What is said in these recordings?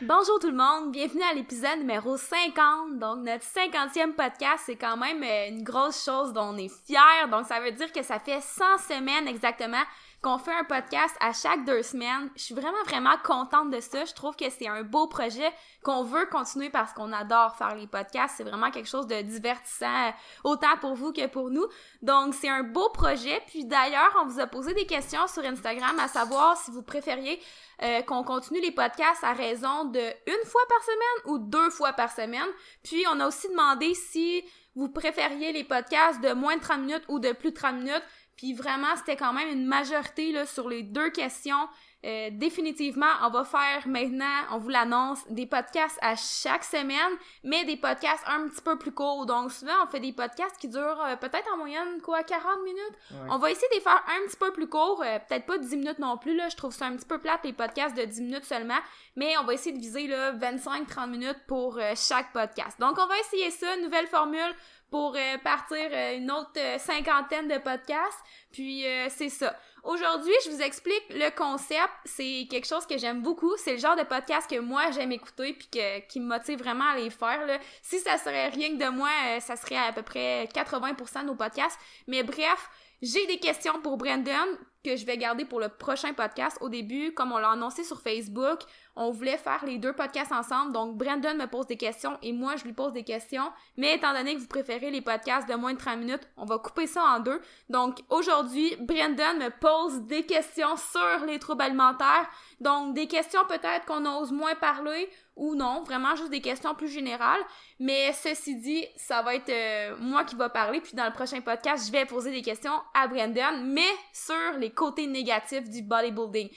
Bonjour tout le monde, bienvenue à l'épisode numéro 50. Donc notre 50e podcast, c'est quand même euh, une grosse chose dont on est fiers. Donc ça veut dire que ça fait 100 semaines exactement qu'on fait un podcast à chaque deux semaines. Je suis vraiment, vraiment contente de ça. Je trouve que c'est un beau projet qu'on veut continuer parce qu'on adore faire les podcasts. C'est vraiment quelque chose de divertissant, autant pour vous que pour nous. Donc, c'est un beau projet. Puis d'ailleurs, on vous a posé des questions sur Instagram à savoir si vous préfériez euh, qu'on continue les podcasts à raison de une fois par semaine ou deux fois par semaine. Puis, on a aussi demandé si vous préfériez les podcasts de moins de 30 minutes ou de plus de 30 minutes. Puis vraiment, c'était quand même une majorité là, sur les deux questions. Euh, définitivement, on va faire maintenant, on vous l'annonce, des podcasts à chaque semaine, mais des podcasts un petit peu plus courts. Donc souvent, on fait des podcasts qui durent euh, peut-être en moyenne quoi 40 minutes. On va essayer de les faire un petit peu plus courts, euh, peut-être pas 10 minutes non plus là, je trouve ça un petit peu plate les podcasts de 10 minutes seulement, mais on va essayer de viser là 25-30 minutes pour chaque podcast. Donc on va essayer ça, nouvelle formule pour partir une autre cinquantaine de podcasts. Puis c'est ça. Aujourd'hui, je vous explique le concept. C'est quelque chose que j'aime beaucoup. C'est le genre de podcast que moi j'aime écouter puis que, qui me motive vraiment à les faire. Si ça serait rien que de moi, euh, ça serait à peu près 80% de nos podcasts. Mais bref, j'ai des questions pour Brandon que je vais garder pour le prochain podcast. Au début, comme on l'a annoncé sur Facebook, on voulait faire les deux podcasts ensemble. Donc, Brandon me pose des questions et moi, je lui pose des questions. Mais étant donné que vous préférez les podcasts de moins de 30 minutes, on va couper ça en deux. Donc, aujourd'hui, Brandon me pose des questions sur les troubles alimentaires. Donc, des questions peut-être qu'on ose moins parler ou non, vraiment juste des questions plus générales. Mais ceci dit, ça va être euh, moi qui va parler, puis dans le prochain podcast, je vais poser des questions à Brandon, mais sur les côtés négatifs du bodybuilding.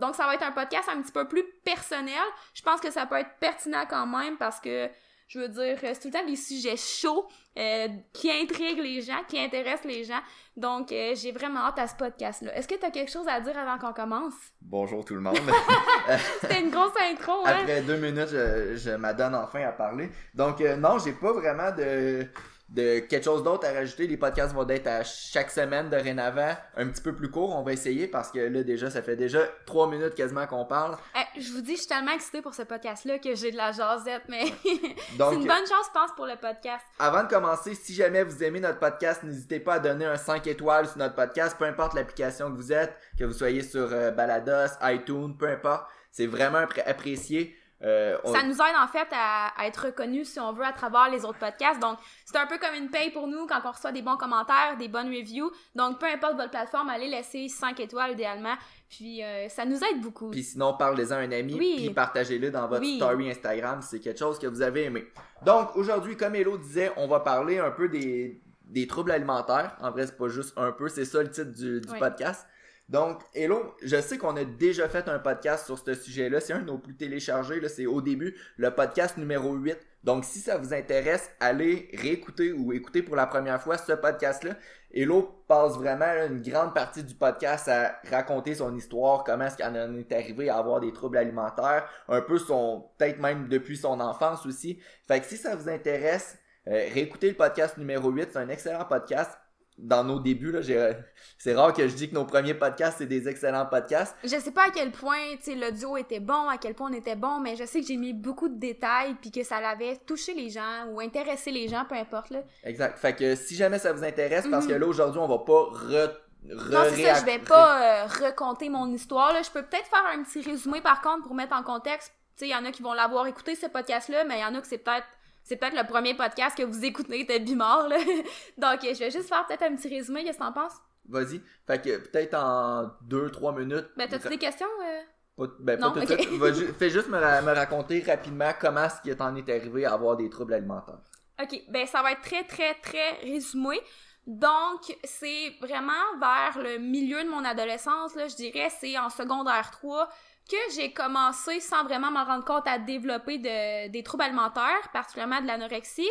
Donc, ça va être un podcast un petit peu plus personnel. Je pense que ça peut être pertinent quand même parce que je veux dire, c'est tout le temps des sujets chauds euh, qui intriguent les gens, qui intéressent les gens. Donc, euh, j'ai vraiment hâte à ce podcast-là. Est-ce que tu as quelque chose à dire avant qu'on commence? Bonjour tout le monde. C'était une grosse intro, hein? Après deux minutes, je, je m'adonne enfin à parler. Donc, euh, non, j'ai pas vraiment de de quelque chose d'autre à rajouter. Les podcasts vont être à chaque semaine dorénavant, un petit peu plus court. On va essayer parce que là, déjà, ça fait déjà trois minutes quasiment qu'on parle. Eh, je vous dis, je suis tellement excitée pour ce podcast-là que j'ai de la jasette, mais c'est une bonne chance, je pense, pour le podcast. Avant de commencer, si jamais vous aimez notre podcast, n'hésitez pas à donner un 5 étoiles sur notre podcast, peu importe l'application que vous êtes, que vous soyez sur euh, Balados, iTunes, peu importe. C'est vraiment apprécié. Euh, ça nous aide en fait à, être reconnus si on veut à travers les autres podcasts. Donc c'est un peu comme une paye pour nous quand on reçoit des bons commentaires, des bonnes reviews. Donc peu importe votre plateforme, allez laisser 5 étoiles idéalement. Puis euh, ça nous aide beaucoup. Puis sinon parlez-en à un ami, puis partagez-le dans votre story Instagram si c'est quelque chose que vous avez aimé. Donc aujourd'hui, comme Hello disait, on va parler un peu des, des troubles alimentaires. En vrai, c'est pas juste un peu, c'est ça le titre du, du podcast. Donc, hello, je sais qu'on a déjà fait un podcast sur ce sujet-là. C'est un de nos plus téléchargés. C'est au début le podcast numéro 8. Donc, si ça vous intéresse, allez réécouter ou écouter pour la première fois ce podcast-là. Hello passe vraiment une grande partie du podcast à raconter son histoire, comment est-ce qu'elle en est arrivé à avoir des troubles alimentaires, un peu son, peut-être même depuis son enfance aussi. Fait que si ça vous intéresse, euh, réécoutez le podcast numéro 8. C'est un excellent podcast dans nos débuts, là, c'est rare que je dis que nos premiers podcasts, c'est des excellents podcasts. Je sais pas à quel point, l'audio était bon, à quel point on était bon, mais je sais que j'ai mis beaucoup de détails puis que ça l'avait touché les gens ou intéressé les gens, peu importe, là. Exact. Fait que si jamais ça vous intéresse, parce que mhm. là, aujourd'hui, on va pas re... non, c'est ça, je vais pas euh, raconter mon histoire, là. Je peux peut-être faire un petit résumé, par contre, pour mettre en contexte. Il y en a qui vont l'avoir écouté, ce podcast-là, mais il y en a que c'est peut-être c'est peut-être le premier podcast que vous écoutez de Bimor, là. Donc, je vais juste faire peut-être un petit résumé, qu'est-ce que t'en penses? Vas-y. Fait que peut-être en deux, trois minutes. Ben, t'as-tu des questions? Euh? ben, pas tout de suite. fais juste me, raconter rapidement comment est-ce qu'il t'en est arrivé à avoir des troubles alimentaires. OK. Ben, ça va être très, très, très résumé. Donc, c'est vraiment vers le milieu de mon adolescence, là, je dirais, c'est en secondaire 3 que j'ai commencé sans vraiment m'en rendre compte à développer de, des troubles alimentaires, particulièrement de l'anorexie.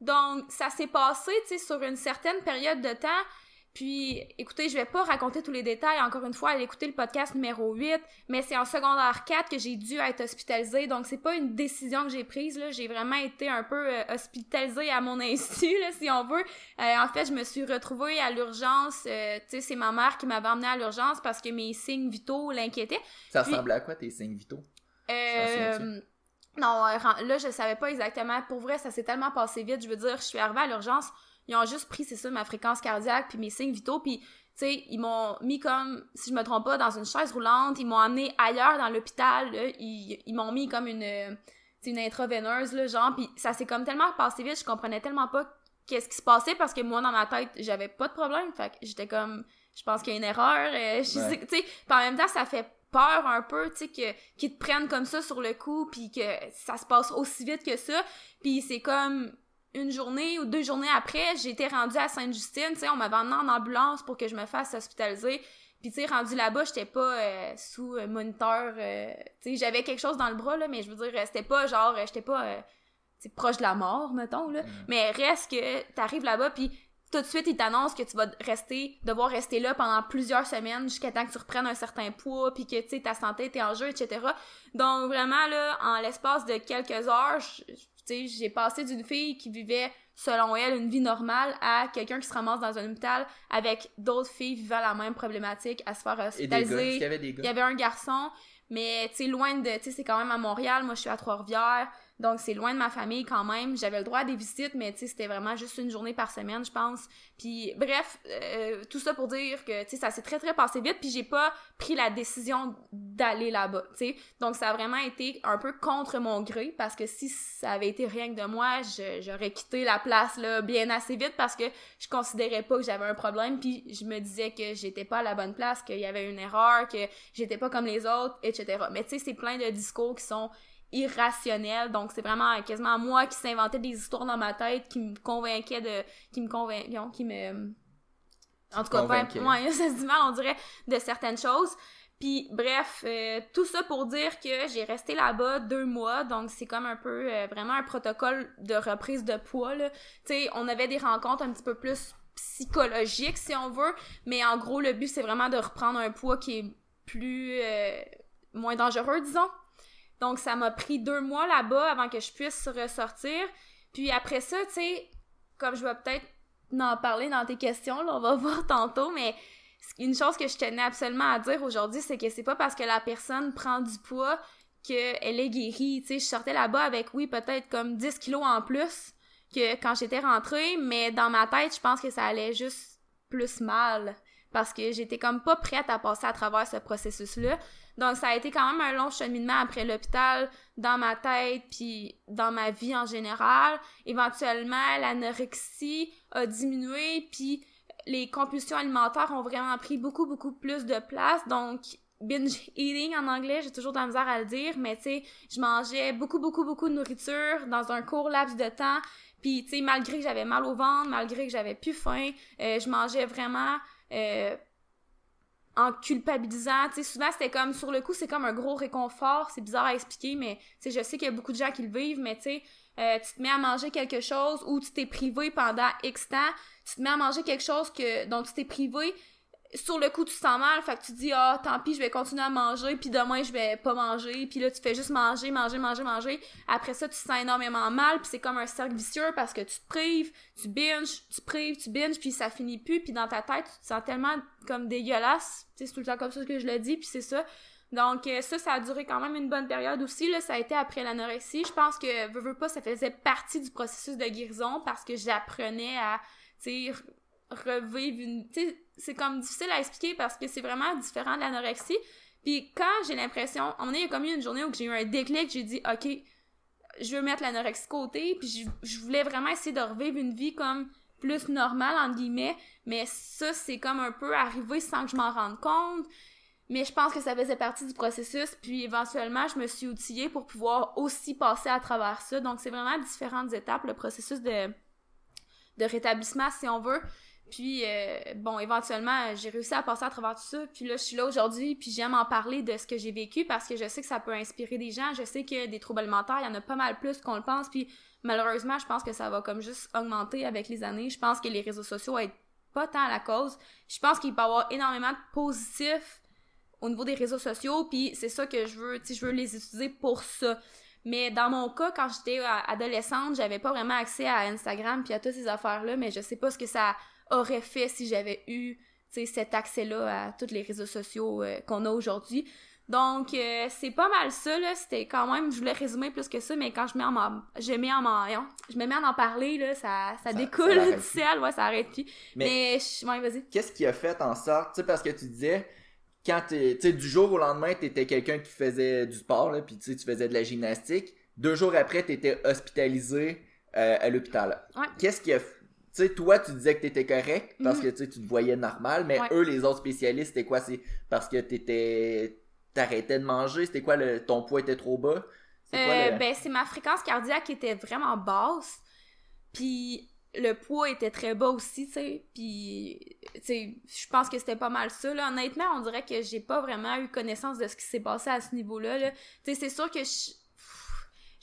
Donc, ça s'est passé, tu sais, sur une certaine période de temps. Puis, écoutez, je vais pas raconter tous les détails, encore une fois, allez écouter le podcast numéro 8, mais c'est en secondaire 4 que j'ai dû être hospitalisée, donc c'est pas une décision que j'ai prise, là, j'ai vraiment été un peu euh, hospitalisée à mon insu, là, si on veut. Euh, en fait, je me suis retrouvée à l'urgence, euh, tu sais, c'est ma mère qui m'avait emmenée à l'urgence parce que mes signes vitaux l'inquiétaient. Ça ressemblait à quoi tes signes vitaux? Euh, non, là, je savais pas exactement. Pour vrai, ça s'est tellement passé vite. Je veux dire, je suis arrivée à l'urgence. Ils ont juste pris, c'est ça, ma fréquence cardiaque, puis mes signes vitaux, puis, tu sais, ils m'ont mis comme, si je me trompe pas, dans une chaise roulante. Ils m'ont amené ailleurs dans l'hôpital. Ils, ils m'ont mis comme une, une intraveineuse, là, genre, puis ça s'est comme tellement passé vite. Je comprenais tellement pas qu'est-ce qui se passait parce que moi, dans ma tête, j'avais pas de problème. Fait que j'étais comme, je pense qu'il y a une erreur. Euh, tu sais, en même temps, ça fait peur un peu, tu sais, que, qu'ils te prennent comme ça sur le coup, puis que ça se passe aussi vite que ça. Puis c'est comme une journée ou deux journées après, j'étais rendue à Sainte-Justine, tu sais, on m'avait emmené en ambulance pour que je me fasse hospitaliser. Puis tu sais, rendu là-bas, j'étais pas euh, sous euh, moniteur, tu sais, j'avais quelque chose dans le bras, là, mais je veux dire, c'était pas genre, j'étais pas c'est proche de la mort, mettons, là. Mm. Mais reste que t'arrives là-bas, puis tout de suite, ils t'annoncent que tu vas rester, devoir rester là pendant plusieurs semaines jusqu'à temps que tu reprennes un certain poids, puis que, tu sais, ta santé est en jeu, etc. Donc, vraiment, là, en l'espace de quelques heures, tu sais, j'ai passé d'une fille qui vivait, selon elle, une vie normale à quelqu'un qui se ramasse dans un hôpital avec d'autres filles vivant la même problématique, à se faire hospitaliser. il y avait des gars? Il y avait un garçon, mais, tu sais, loin de, tu sais, c'est quand même à Montréal, moi, je suis à Trois-Rivières, donc, c'est loin de ma famille quand même. J'avais le droit à des visites, mais tu sais, c'était vraiment juste une journée par semaine, je pense. Puis, bref, euh, tout ça pour dire que, tu sais, ça s'est très, très passé vite, puis j'ai pas pris la décision d'aller là-bas, tu sais. Donc, ça a vraiment été un peu contre mon gré, parce que si ça avait été rien que de moi, j'aurais quitté la place, là, bien assez vite, parce que je considérais pas que j'avais un problème, puis je me disais que j'étais pas à la bonne place, qu'il y avait une erreur, que j'étais pas comme les autres, etc. Mais tu sais, c'est plein de discours qui sont irrationnel. Donc, c'est vraiment quasiment moi qui s'inventais des histoires dans ma tête qui me convainquaient de. qui me convainquaient. qui me. En tout cas, ça se dit mal, on dirait, de certaines choses. Puis bref, euh, tout ça pour dire que j'ai resté là-bas deux mois, donc c'est comme un peu euh, vraiment un protocole de reprise de poids. Tu sais, on avait des rencontres un petit peu plus psychologiques si on veut, mais en gros le but c'est vraiment de reprendre un poids qui est plus euh, moins dangereux, disons. Donc, ça m'a pris deux mois là-bas avant que je puisse ressortir. Puis après ça, tu sais, comme je vais peut-être en parler dans tes questions, on va voir tantôt, mais une chose que je tenais absolument à dire aujourd'hui, c'est que c'est pas parce que la personne prend du poids qu'elle est guérie. Tu sais, je sortais là-bas avec, oui, peut-être comme 10 kilos en plus que quand j'étais rentrée, mais dans ma tête, je pense que ça allait juste plus mal parce que j'étais comme pas prête à passer à travers ce processus-là. Donc, ça a été quand même un long cheminement après l'hôpital, dans ma tête, puis dans ma vie en général. Éventuellement, l'anorexie a diminué, puis les compulsions alimentaires ont vraiment pris beaucoup, beaucoup plus de place. Donc, binge eating en anglais, j'ai toujours de la misère à le dire, mais tu sais, je mangeais beaucoup, beaucoup, beaucoup de nourriture dans un court laps de temps. Puis, tu sais, malgré que j'avais mal au ventre, malgré que j'avais plus faim, euh, je mangeais vraiment... Euh, en culpabilisant. Souvent, c'était comme, sur le coup, c'est comme un gros réconfort. C'est bizarre à expliquer, mais je sais qu'il y a beaucoup de gens qui le vivent, mais tu euh, tu te mets à manger quelque chose ou tu t'es privé pendant X temps, tu te mets à manger quelque chose que dont tu t'es privé, sur le coup tu te sens mal fait que tu dis ah tant pis je vais continuer à manger puis demain je vais pas manger puis là tu fais juste manger manger manger manger. Après ça tu te sens énormément mal puis c'est comme un cercle vicieux parce que tu te prives tu binges tu prives tu binges puis ça finit plus puis dans ta tête tu te sens tellement comme dégueulasse. C'est tout le temps comme ça que je le dis puis c'est ça. Donc euh, ça ça a duré quand même une bonne période aussi là. Ça a été après l'anorexie. Je pense que veux, veux pas ça faisait partie du processus de guérison parce que j'apprenais à tu revivre une c'est comme difficile à expliquer parce que c'est vraiment différent de l'anorexie. Puis quand j'ai l'impression, on est comme eu une journée où j'ai eu un déclic, j'ai dit OK, je veux mettre l'anorexie de côté, puis je, voulais vraiment essayer de revivre une vie comme plus normale entre guillemets, mais ça c'est comme un peu arrivé sans que je m'en rende compte. Mais je pense que ça faisait partie du processus, puis éventuellement, je me suis outillée pour pouvoir aussi passer à travers ça. Donc, c'est vraiment différentes étapes, le processus de, de rétablissement, si on veut. Puis, euh, bon, éventuellement, j'ai réussi à passer à travers tout ça. Puis là, je suis là aujourd'hui, puis j'aime en parler de ce que j'ai vécu parce que je sais que ça peut inspirer des gens. Je sais que des troubles alimentaires, il y en a pas mal plus qu'on le pense. Puis malheureusement, je pense que ça va comme juste augmenter avec les années. Je pense que les réseaux sociaux aident pas tant à la cause. Je pense qu'il peut y avoir énormément de positifs au niveau des réseaux sociaux, puis c'est ça que je veux, tu je veux les utiliser pour ça. Mais dans mon cas, quand j'étais adolescente, j'avais pas vraiment accès à Instagram puis à toutes ces affaires-là, mais je sais pas ce que ça aurait fait si j'avais eu cet accès-là à tous les réseaux sociaux euh, qu'on a aujourd'hui. Donc, euh, c'est pas mal ça, là. C'était quand même, je voulais résumer plus que ça, mais quand je mets en, je mets en, je me mets à en parler, là, ça, ça, découle du ciel, ouais, ça arrête plus. Mais, mais vas-y. Qu'est-ce qui a fait en sorte, tu sais, parce que tu disais, quand tu sais, du jour au lendemain, t'étais quelqu'un qui faisait du sport, là, puis tu faisais de la gymnastique. Deux jours après, t'étais hospitalisé euh, à l'hôpital. Ouais. Qu'est-ce qui a tu sais, toi, tu disais que t'étais correct parce mhm. que tu te voyais normal, mais eux, les autres spécialistes, c'était quoi? C'est parce que t'étais t'arrêtais de manger? C'était quoi le ton poids était trop bas? Euh, ben c'est ma fréquence cardiaque qui était vraiment basse. Puis le poids était très bas aussi, tu sais. Puis tu sais, je pense que c'était pas mal ça là. Honnêtement, on dirait que j'ai pas vraiment eu connaissance de ce qui s'est passé à ce niveau-là là. Tu sais, c'est sûr que je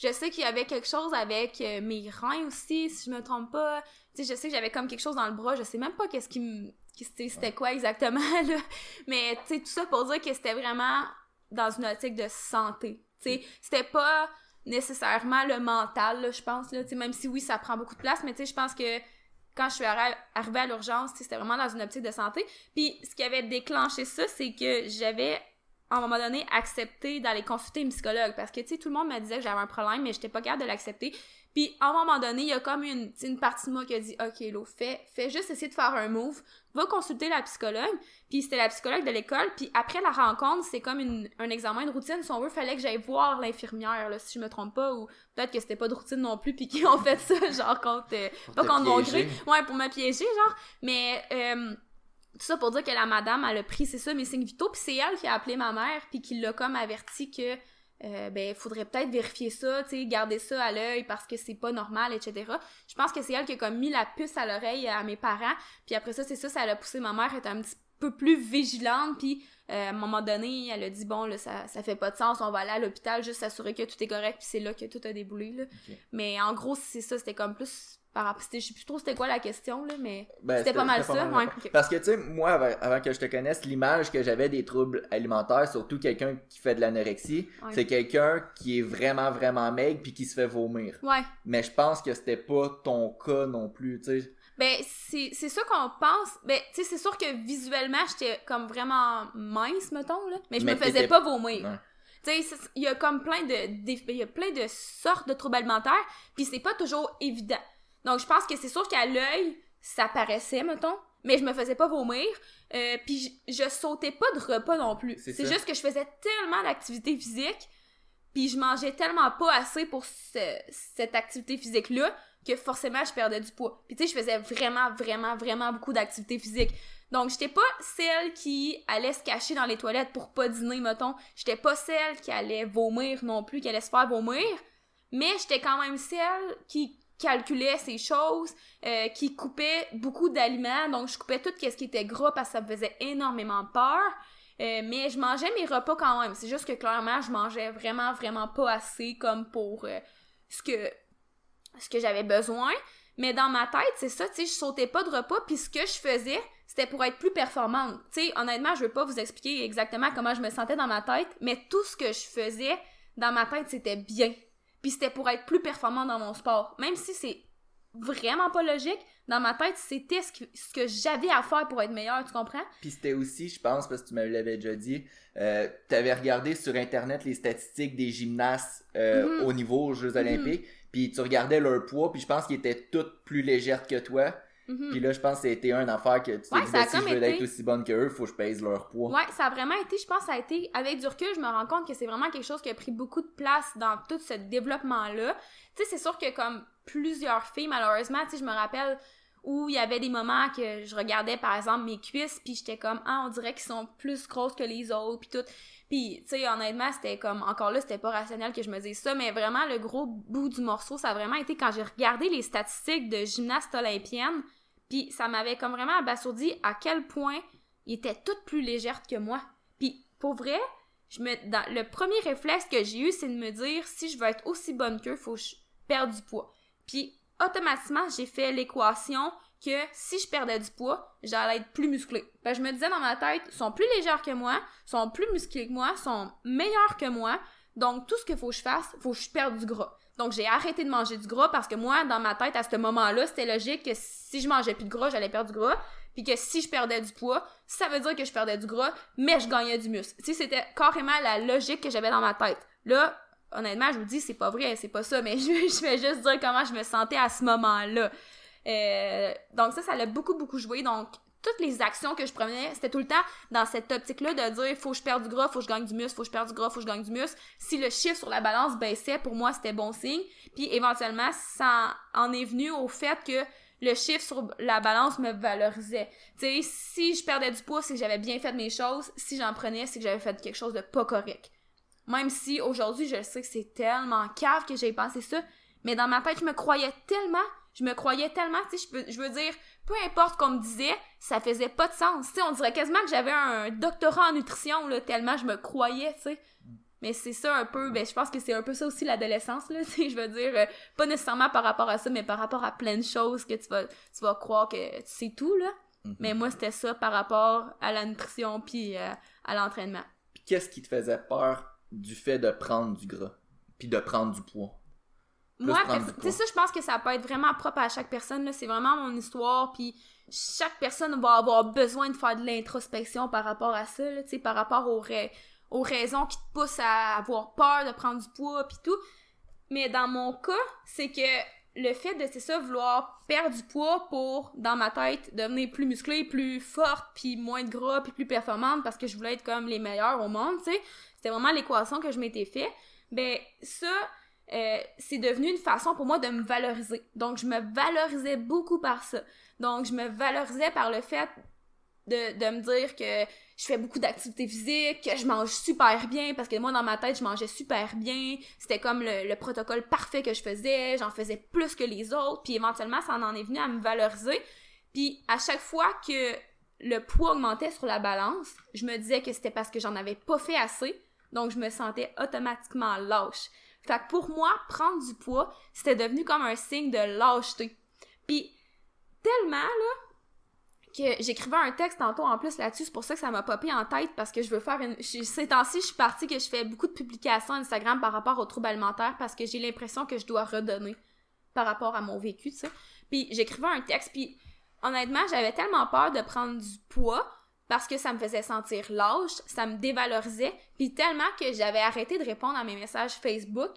je sais qu'il y avait quelque chose avec euh, mes reins aussi, si je me trompe pas. Tu sais, je sais que j'avais comme quelque chose dans le bras, je sais même pas qu'est-ce qui me c'était quoi exactement là. Mais tu sais tout ça pour dire que c'était vraiment dans une optique de santé. Tu sais, c'était pas nécessairement le mental, je pense, là, même si oui, ça prend beaucoup de place, mais tu sais, je pense que quand je suis arrivée à l'urgence, c'était vraiment dans une optique de santé. Puis ce qui avait déclenché ça, c'est que j'avais à un moment donné accepté d'aller consulter une psychologue parce que tu sais tout le monde me disait que j'avais un problème mais j'étais pas capable de l'accepter puis à un moment donné, il y a comme une, une partie de moi qui a dit OK, Lo, fais, fais juste essayer de faire un move, va consulter la psychologue. Puis c'était la psychologue de l'école. Puis après la rencontre, c'est comme une, un examen de routine. Si on veut, fallait que j'aille voir l'infirmière, là, si je me trompe pas. Ou peut-être que c'était pas de routine non plus, puis qu'ils ont fait ça, genre, contre. Euh, pas contre mon gré. Ouais, pour me piéger, genre. Mais. Euh, tout ça pour dire que la madame, elle a pris, c'est ça, mes signes vitaux, puis c'est elle qui a appelé ma mère, puis qui l'a comme averti que euh, ben faudrait peut-être vérifier ça, tu sais, garder ça à l'œil parce que c'est pas normal, etc. Je pense que c'est elle qui a comme mis la puce à l'oreille à mes parents, puis après ça, c'est ça, ça a poussé ma mère à être un petit peu plus vigilante, puis euh, à un moment donné, elle a dit bon là, ça, ça fait pas de sens, on va aller à l'hôpital juste s'assurer que tout est correct, puis c'est là que tout a déboulé là. Mais en gros, c'est ça, c'était comme plus par je sais plus trop c'était quoi la question là mais ben, c'était pas mal ça parce que tu sais moi avant, que je te connaisse l'image que j'avais des troubles alimentaires surtout quelqu'un qui fait de l'anorexie c'est quelqu'un qui est vraiment vraiment maigre puis qui se fait vomir. Ouais. Mais je pense que c'était pas ton cas non plus tu sais. Ben c'est ça qu'on pense ben tu sais c'est sûr que visuellement j'étais comme vraiment mince mettons là mais je me faisais pas vomir. Tu sais, il y a comme plein de, il y a plein de sortes de troubles alimentaires, puis c'est pas toujours évident. Donc, je pense que c'est sûr qu'à l'œil, ça paraissait, mettons, mais je me faisais pas vomir. Euh, puis je, sautais pas de repas non plus. C'est juste que je faisais tellement d'activité physique, puis je mangeais tellement pas assez pour cette activité physique-là que forcément je perdais du poids. Puis tu sais, je faisais vraiment, vraiment, vraiment beaucoup d'activité physique. Donc, j'étais pas celle qui allait se cacher dans les toilettes pour pas dîner, mettons. J'étais pas celle qui allait vomir non plus, qui allait se faire vomir. Mais j'étais quand même celle qui calculait ces choses, euh, qui coupait beaucoup d'aliments, donc je coupais tout ce qui était gras parce que ça me faisait énormément peur. Euh, mais je mangeais mes repas quand même. C'est juste que clairement, je mangeais vraiment, vraiment pas assez comme pour euh, ce que, ce que j'avais besoin. Mais dans ma tête, c'est ça, tu sais, je sautais pas de repas, puis ce que je faisais, c'était pour être plus performante. Tu sais, honnêtement, je veux pas vous expliquer exactement comment je me sentais dans ma tête, mais tout ce que je faisais dans ma tête, c'était bien. Puis c'était pour être plus performant dans mon sport. Même si c'est vraiment pas logique, dans ma tête, c'était ce que, j'avais à faire pour être meilleur, tu comprends? Puis c'était aussi, je pense, parce que tu me l'avais déjà dit, euh, tu avais regardé sur Internet les statistiques des gymnastes euh, mm-hmm. au niveau aux Jeux mm-hmm. olympiques, puis tu regardais leur poids, puis je pense qu'ils étaient toutes plus légères que toi. Mhm. Puis là, je pense que c'était un affaire que tu t'es dit, ben, si je veux être aussi bonne qu'eux, faut que je pèse leur poids. Ouais, ça a vraiment été, je pense, ça a été, avec du recul, je me rends compte que c'est vraiment quelque chose qui a pris beaucoup de place dans tout ce développement-là. Tu sais, c'est sûr que comme plusieurs filles, malheureusement, tu sais, je me rappelle où il y avait des moments que je regardais, par exemple, mes cuisses, puis j'étais comme, ah, on dirait qu'ils sont plus grosses que les autres, puis tout. Puis, tu sais, honnêtement, c'était comme, encore là, c'était pas rationnel que je me dise ça, mais vraiment, le gros bout du morceau, ça a vraiment été quand j'ai regardé les statistiques de gymnaste olympienne, puis ça m'avait comme vraiment abasourdi à quel point ils étaient toutes plus légères que moi. Puis pour vrai, je me, le premier réflexe que j'ai eu, c'est de me dire si je veux être aussi bonne qu'eux, faut que je perde du poids. Puis automatiquement, j'ai fait l'équation que si je perdais du poids, j'allais être plus musclée. Ben, je me disais dans ma tête, sont plus légères que moi, sont plus musclés que moi, sont meilleurs que moi. Donc tout ce qu'il faut que je fasse, faut que je perde du gras. Donc, j'ai arrêté de manger du gras parce que moi, dans ma tête, à ce moment-là, c'était logique que si je mangeais plus de gras, j'allais perdre du gras. puis que si je perdais du poids, ça veut dire que je perdais du gras, mais je gagnais du muscle. C'était carrément la logique que j'avais dans ma tête. Là, honnêtement, je vous dis, c'est pas vrai, c'est pas ça, mais je, je vais juste dire comment je me sentais à ce moment-là. Euh, donc ça, ça l'a beaucoup, beaucoup joué. Donc, toutes les actions que je prenais, c'était tout le temps dans cette optique-là de dire faut que je perde du gras, faut que je gagne du muscle, faut que je perde du gras, faut que je gagne du muscle. Si le chiffre sur la balance baissait, pour moi, c'était bon signe. Puis éventuellement, ça en est venu au fait que le chiffre sur la balance me valorisait. Tu sais, si je perdais du poids, c'est que j'avais bien fait mes choses. Si j'en prenais, c'est que j'avais fait quelque chose de pas correct. Même si aujourd'hui, je sais que c'est tellement cave que j'ai pensé ça, mais dans ma tête, je me croyais tellement, je me croyais tellement, tu sais, je, veux dire, peu importe qu'on me disait, ça faisait pas de sens. On dirait quasiment que j'avais un doctorat en nutrition, là, tellement je me croyais, tu sais. Mais c'est ça un peu, ben je pense que c'est un peu ça aussi l'adolescence, là, tu je veux dire, euh, pas nécessairement par rapport à ça, mais par rapport à plein de choses que tu vas, tu vas croire que tu sais tout, là. Mm-hmm. Mais moi, c'était ça par rapport à la nutrition puis euh, à l'entraînement. Puis qu'est-ce qui te faisait peur du fait de prendre du gras, puis de prendre du poids? Moi, tu sais, ça, je pense que ça peut être vraiment propre à chaque personne. C'est vraiment mon histoire, puis chaque personne va avoir besoin de faire de l'introspection par rapport à ça, là, par rapport aux, aux raisons qui te poussent à avoir peur de prendre du poids, puis tout. Mais dans mon cas, c'est que le fait de, c'est ça, vouloir perdre du poids pour, dans ma tête, devenir plus musclée, plus forte, puis moins de gras, puis plus performante, parce que je voulais être comme les meilleurs au monde, tu sais c'était vraiment l'équation que je m'étais fait, ben ça, euh, c'est devenu une façon pour moi de me valoriser. Donc, je me valorisais beaucoup par ça. Donc, je me valorisais par le fait de, de me dire que je fais beaucoup d'activités physiques, que je mange super bien, parce que moi, dans ma tête, je mangeais super bien. C'était comme le, le, protocole parfait que je faisais. J'en faisais plus que les autres. Puis éventuellement, ça en est venu à me valoriser. Puis à chaque fois que le poids augmentait sur la balance, je me disais que c'était parce que j'en avais pas fait assez donc, je me sentais automatiquement lâche. Fait que pour moi, prendre du poids, c'était devenu comme un signe de lâcheté. Puis, tellement, là, que j'écrivais un texte tantôt en plus là-dessus, c'est pour ça que ça m'a popé en tête parce que je veux faire une. Ces temps-ci, je suis partie que je fais beaucoup de publications Instagram par rapport aux troubles alimentaires parce que j'ai l'impression que je dois redonner par rapport à mon vécu, tu sais. Puis j'écrivais un texte, puis honnêtement, j'avais tellement peur de prendre du poids parce que ça me faisait sentir lâche, ça me dévalorisait, puis tellement que j'avais arrêté de répondre à mes messages Facebook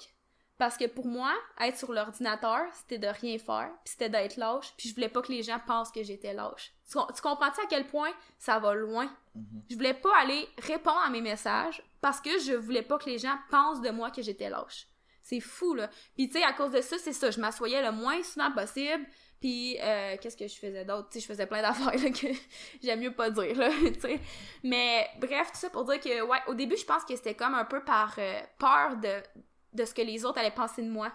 parce que pour moi, être sur l'ordinateur, c'était de rien faire, puis c'était d'être lâche, puis je voulais pas que les gens pensent que j'étais lâche. Tu, comprends-tu à quel point ça va loin? Mm-hmm. Je voulais pas aller répondre à mes messages parce que je voulais pas que les gens pensent de moi que j'étais lâche. C'est fou, là. Puis tu sais, à cause de ça, c'est ça, je m'assoyais le moins souvent possible, puis euh, qu'est-ce que je faisais d'autre? Je faisais plein d'affaires que j'aime mieux pas dire, là. Mais bref, tout ça pour dire que, ouais, au début, je pense que c'était comme un peu par euh, peur de, de ce que les autres allaient penser de moi.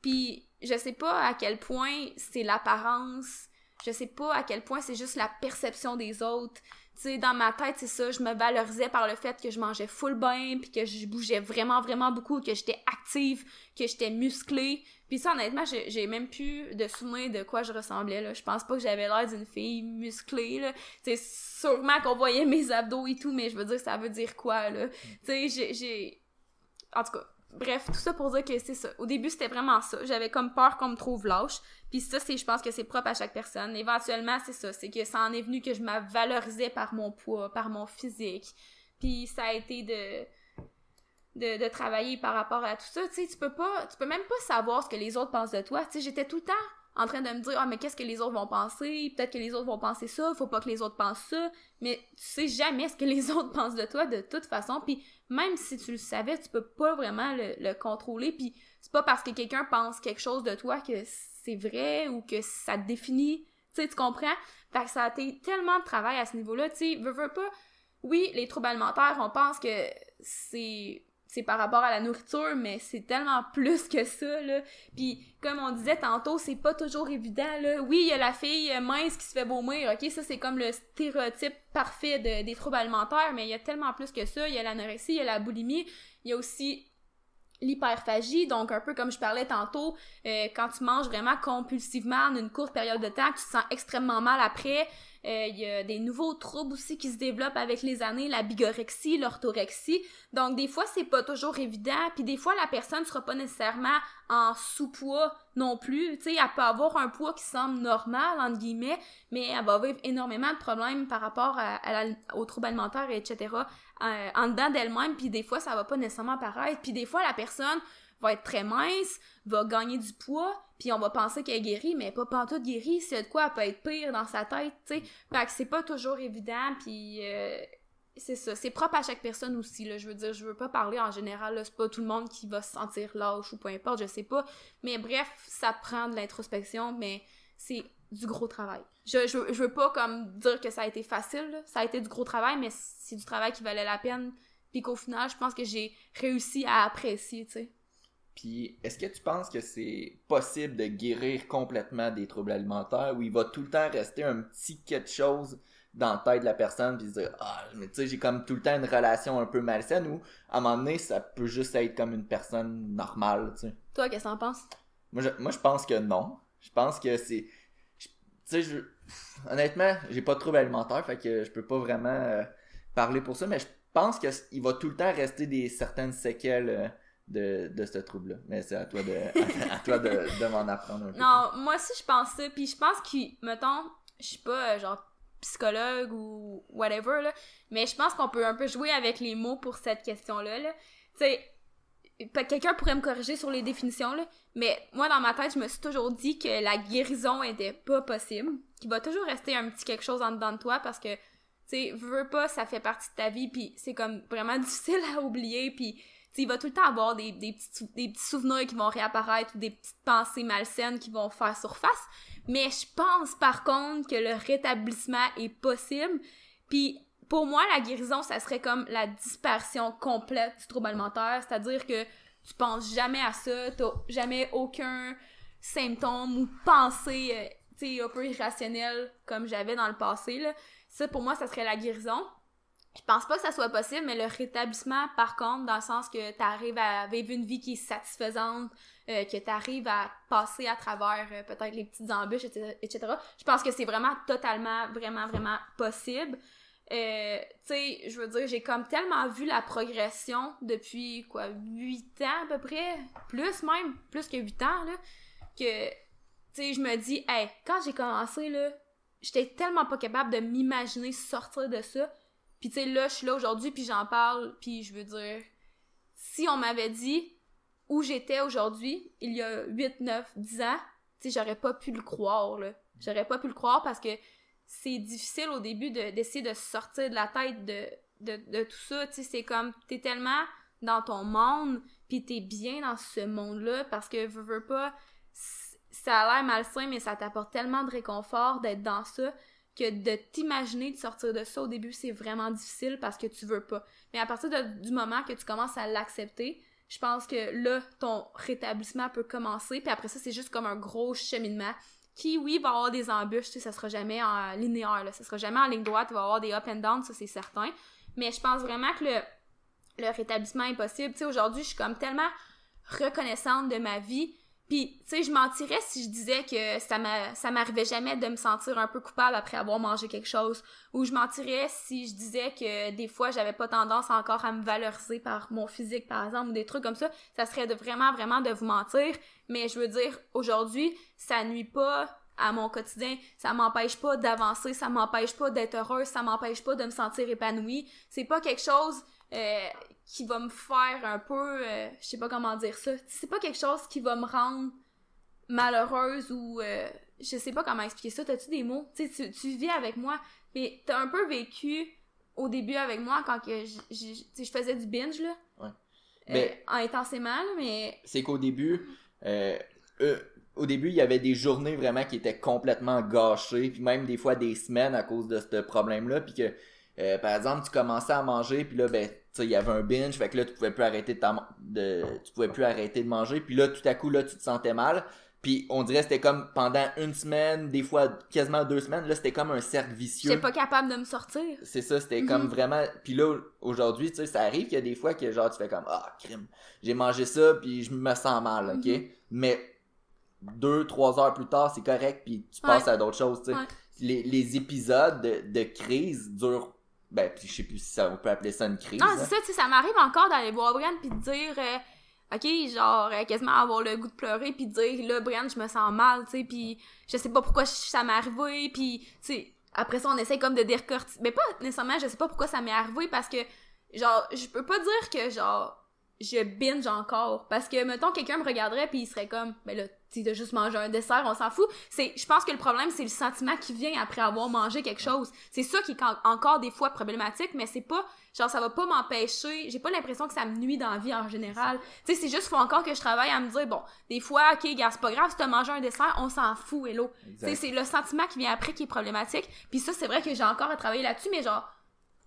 Puis je sais pas à quel point c'est l'apparence, je sais pas à quel point c'est juste la perception des autres. Sais, dans ma tête, c'est ça, je me valorisais par le fait que je mangeais full bain, puis que je bougeais vraiment, vraiment beaucoup, que j'étais active, que j'étais musclée. Puis ça, honnêtement, j'ai même plus de souvenir de quoi je ressemblais, là. Je pense pas que j'avais l'air d'une fille musclée, là. Sûrement qu'on voyait mes abdos et tout, mais je veux dire, ça veut dire quoi, là? Tu sais, j'ai... En tout cas, bref, tout ça pour dire que c'est ça. Au début, c'était vraiment ça. J'avais comme peur qu'on me trouve lâche. Puis ça, c'est, je pense que c'est propre à chaque personne. Éventuellement, c'est ça. C'est que ça en est venu que je me valorisais par mon poids, par mon physique. Puis ça a été de de, travailler par rapport à tout ça. Tu sais, tu peux pas, tu peux même pas savoir ce que les autres pensent de toi. Tu sais, j'étais tout le temps en train de me dire, ah, mais qu'est-ce que les autres vont penser? Peut-être que les autres vont penser ça, faut pas que les autres pensent ça. Mais tu sais jamais ce que les autres pensent de toi de toute façon. Puis même si tu le savais, tu peux pas vraiment le, le contrôler. Puis c'est pas parce que quelqu'un pense quelque chose de toi que c'est vrai ou que ça te définit. Tu sais, tu comprends? Fait que ça a tellement de travail à ce niveau-là. Tu sais, veux, pas. Oui, les troubles alimentaires, on pense que c'est par rapport à la nourriture, mais c'est tellement plus que ça, là. Puis, comme on disait tantôt, c'est pas toujours évident, là. Oui, il y a la fille mince qui se fait vomir, ok? Ça, c'est comme le stéréotype parfait de, des troubles alimentaires, mais il y a tellement plus que ça. Il y a l'anorexie, il y a la boulimie, il y a aussi l'hyperphagie, donc un peu comme je parlais tantôt, euh, quand tu manges vraiment compulsivement en une courte période de temps, tu te sens extrêmement mal après, Euh, il y a des nouveaux troubles aussi qui se développent avec les années, la bigorexie, l'orthorexie. Donc des fois c'est pas toujours évident, puis des fois la personne sera pas nécessairement en sous-poids non plus. Tu sais, elle peut avoir un poids qui semble normal entre guillemets, mais elle va avoir énormément de problèmes par rapport à, aux troubles alimentaires, etc. Euh, en dedans d'elle-même, puis des fois ça va pas nécessairement apparaître, puis des fois la personne va être très mince, va gagner du poids, puis on va penser qu'elle est guérie, mais pas pantoute guérie, c'est de quoi elle peut être pire dans sa tête, tu sais. Fait que c'est pas toujours évident, puis euh, c'est ça. C'est propre à chaque personne aussi, là. Je veux dire, je veux pas parler en général. C'est pas tout le monde qui va se sentir lâche ou peu importe, je sais pas. Mais bref, ça prend de l'introspection, mais c'est du gros travail. Je, je, je, veux pas comme dire que ça a été facile, ça a été du gros travail, mais c'est du travail qui valait la peine, puis qu'au final, je pense que j'ai réussi à apprécier, tu sais. Puis, est-ce que tu penses que c'est possible de guérir complètement des troubles alimentaires ou il va tout le temps rester un petit quelque chose dans la tête de la personne puis se dire ah mais tu sais j'ai comme tout le temps une relation un peu malsaine ou à un moment donné ça peut juste être comme une personne normale tu sais? Toi qu'est-ce que t'en penses? Moi je, moi je pense que non. Je pense que c'est sais je honnêtement j'ai pas de troubles alimentaires fait que je peux pas vraiment euh, parler pour ça mais je pense qu'il va tout le temps rester des certaines séquelles euh, de, de ce trouble-là. Mais c'est à toi de, à, toi de, de m'en apprendre un peu. Non, moi aussi, je pense ça. Puis je pense que, mettons, je suis pas, euh, genre, psychologue ou whatever, là, mais je pense qu'on peut un peu jouer avec les mots pour cette question-là. Là. Tu sais, quelqu'un pourrait me corriger sur les définitions, là, mais moi, dans ma tête, je me suis toujours dit que la guérison était pas possible, qu'il va toujours rester un petit quelque chose en dedans de toi parce que, tu sais, veux pas, ça fait partie de ta vie, puis c'est comme vraiment difficile à oublier, puis il va tout le temps avoir des, des, petits, des petits souvenirs qui vont réapparaître ou des petites pensées malsaines qui vont faire surface. Mais je pense par contre que le rétablissement est possible. Puis pour moi, la guérison, ça serait comme la disparition complète du trouble alimentaire. C'est-à-dire que tu penses jamais à ça, t'as jamais aucun symptôme ou pensée, euh, tu sais, un peu irrationnelle comme j'avais dans le passé, là. Ça, pour moi, ça serait la guérison. Je pense pas que ça soit possible, mais le rétablissement, par contre, dans le sens que tu arrives à vivre une vie qui est satisfaisante, euh, que tu arrives à passer à travers euh, peut-être les petites embûches, etc., Je pense que c'est vraiment totalement, vraiment, vraiment possible. Euh, tu sais, je veux dire, j'ai comme tellement vu la progression depuis, quoi, 8 ans à peu près, plus même, plus que 8 ans, là, que, tu sais, je me dis, hey, quand j'ai commencé, là, j'étais tellement pas capable de m'imaginer sortir de ça puis tu sais, là, je suis là aujourd'hui, puis j'en parle, puis je veux dire, si on m'avait dit où j'étais aujourd'hui, il y a 8, 9, 10 ans, tu sais, j'aurais pas pu le croire, là. J'aurais pas pu le croire parce que c'est difficile au début d'essayer de, sortir de la tête de, de, tout ça, tu c'est comme, t'es tellement dans ton monde, puis t'es bien dans ce monde-là, parce que, veux, veux pas, ça a l'air malsain, mais ça t'apporte tellement de réconfort d'être dans ça, que de t'imaginer de sortir de ça au début, c'est vraiment difficile parce que tu veux pas. Mais à partir du moment que tu commences à l'accepter, je pense que là, ton rétablissement peut commencer. Puis après ça, c'est juste comme un gros cheminement qui, oui, va avoir des embûches, ça sera jamais en linéaire, là. Ça sera jamais en ligne droite, il va avoir des up and down, ça c'est certain. Mais je pense vraiment que le, le rétablissement est possible. Tu sais, aujourd'hui, je suis comme tellement reconnaissante de ma vie puis, tu sais, je mentirais si je disais que ça m'arrivait jamais de me sentir un peu coupable après avoir mangé quelque chose. Ou je mentirais si je disais que des fois, j'avais pas tendance encore à me valoriser par mon physique, par exemple, ou des trucs comme ça. Ça serait de vraiment, vraiment de vous mentir. Mais je veux dire, aujourd'hui, ça nuit pas à mon quotidien, ça m'empêche pas d'avancer, ça m'empêche pas d'être heureuse, ça m'empêche pas de me sentir épanouie. C'est pas quelque chose euh, qui va me faire un peu, euh, je sais pas comment dire ça, c'est pas quelque chose qui va me rendre malheureuse ou euh, je sais pas comment expliquer ça. T'as-tu des mots? Tu, tu vis avec moi, mais t'as un peu vécu au début avec moi quand que je faisais du binge là. Ouais. Mais intensément, mais. C'est qu'au début, au début, il y avait des journées vraiment qui étaient complètement gâchées, puis même des fois des semaines à cause de ce problème-là, puis que euh, par exemple, tu commençais à manger, puis là, ben, il y avait un binge, fait que là, tu pouvais plus arrêter de, de, tu pouvais plus arrêter de manger, puis là, tout à coup, là, tu te sentais mal. Puis on dirait c'était comme pendant une semaine, des fois quasiment deux semaines, là c'était comme un cercle vicieux. J'étais pas capable de me sortir. C'est ça, c'était comme mhm. vraiment. Puis là aujourd'hui, tu sais, ça arrive qu'il y a des fois que genre tu fais comme ah crime, j'ai mangé ça puis je me sens mal, ok? Mhm. Mais deux trois heures plus tard c'est correct puis tu passes à d'autres choses, tu sais les, épisodes de, crise durent ben je sais plus si ça on peut appeler ça une crise. Non, c'est hein. ça, tu sais, ça m'arrive encore d'aller voir Brian puis de dire euh, OK, genre euh, quasiment avoir le goût de pleurer puis de dire là Brian, je me sens mal, tu sais, puis je sais pas pourquoi ça m'est arrivé puis tu sais après ça on essaie comme de décortiquer mais pas nécessairement, je sais pas pourquoi ça m'est arrivé parce que genre je peux pas dire que genre je binge encore. Parce que mettons quelqu'un me regarderait puis il serait comme ben là tu de juste manger un dessert on s'en fout c'est je pense que le problème c'est le sentiment qui vient après avoir mangé quelque chose. C'est ça qui est encore des fois problématique mais c'est pas genre ça va pas m'empêcher. J'ai pas l'impression que ça me nuit dans la vie en général. Tu sais c'est juste faut encore que je travaille à me dire bon des fois ok gars c'est pas grave si t'as mangé un dessert on s'en fout hello. C'est le sentiment qui vient après qui est problématique. Puis ça c'est vrai que j'ai encore à travailler là-dessus mais genre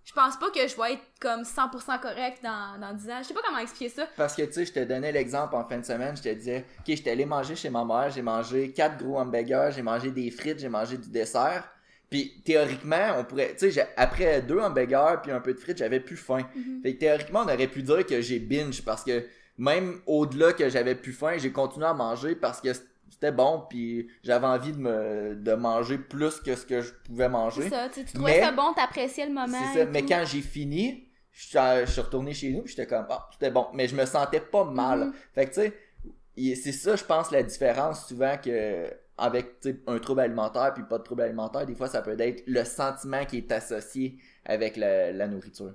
je pense pas que je vais être comme 100% correct dans, dans 10 ans. Je sais pas comment expliquer ça. Parce que, tu sais, je te donnais l'exemple en fin de semaine, je te disais, OK, j'étais allé manger chez ma mère, j'ai mangé quatre gros hamburgers, j'ai mangé des frites, j'ai mangé du dessert. Puis théoriquement, on pourrait, tu sais, après deux hamburgers puis un peu de frites, j'avais plus faim. Mm-hmm. Fait que théoriquement, on aurait pu dire que j'ai binge parce que même au-delà que j'avais plus faim, j'ai continué à manger parce que c'était bon puis j'avais envie de me de manger plus que ce que je pouvais manger. C'est ça, tu, trouvais ça bon, t'appréciais le moment. C'est ça, mais quand j'ai fini, je, suis retourné chez nous, puis j'étais comme ah, c'était bon, mais je me sentais pas mal. Mm-hmm. Fait que tu sais, c'est ça je pense la différence souvent que avec un trouble alimentaire puis pas de trouble alimentaire, des fois ça peut être le sentiment qui est associé avec la, la nourriture.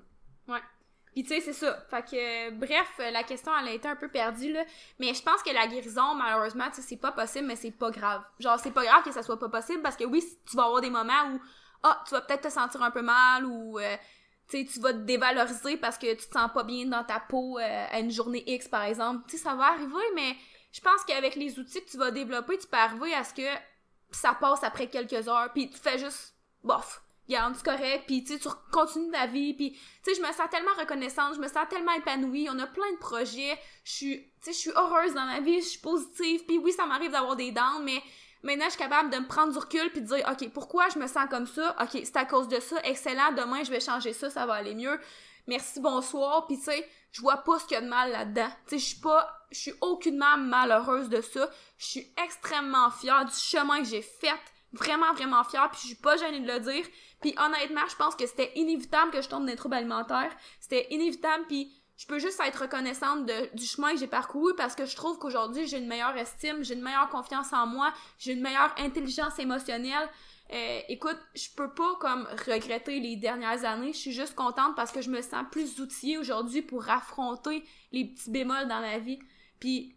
Puis tu sais, c'est ça. Fait que, bref, la question, elle a été un peu perdue, là. Mais je pense que la guérison, malheureusement, tu sais, c'est pas possible, mais c'est pas grave. Genre, c'est pas grave que ça soit pas possible parce que oui, tu vas avoir des moments où, ah, tu vas peut-être te sentir un peu mal ou, euh, tu sais, tu vas te dévaloriser parce que tu te sens pas bien dans ta peau euh, à une journée X, par exemple. Tu sais, ça va arriver, mais je pense qu'avec les outils que tu vas développer, tu peux arriver à ce que ça passe après quelques heures, puis tu fais juste, bof, garde, c'est correct, puis tu continues ta vie, puis tu sais, je me sens tellement reconnaissante, je me sens tellement épanouie, on a plein de projets, je suis, tu sais, je suis heureuse dans ma vie, je suis positive, puis oui, ça m'arrive d'avoir des dents, mais maintenant, je suis capable de me prendre du recul puis de dire, OK, pourquoi je me sens comme ça? OK, c'est à cause de ça, excellent, demain, je vais changer ça, ça va aller mieux. Merci, bonsoir, puis tu sais, je vois pas ce qu'il y a de mal là-dedans. Tu sais, je suis pas, je suis aucunement malheureuse de ça. Je suis extrêmement fière du chemin que j'ai fait, vraiment, vraiment fière, puis je suis pas gênée de le dire. Puis honnêtement, je pense que c'était inévitable que je tombe dans des troubles alimentaires. C'était inévitable, puis je peux juste être reconnaissante du chemin que j'ai parcouru parce que je trouve qu'aujourd'hui, j'ai une meilleure estime, j'ai une meilleure confiance en moi, j'ai une meilleure intelligence émotionnelle. Euh, écoute, je peux pas comme regretter les dernières années. Je suis juste contente parce que je me sens plus outillée aujourd'hui pour affronter les petits bémols dans ma vie. Puis,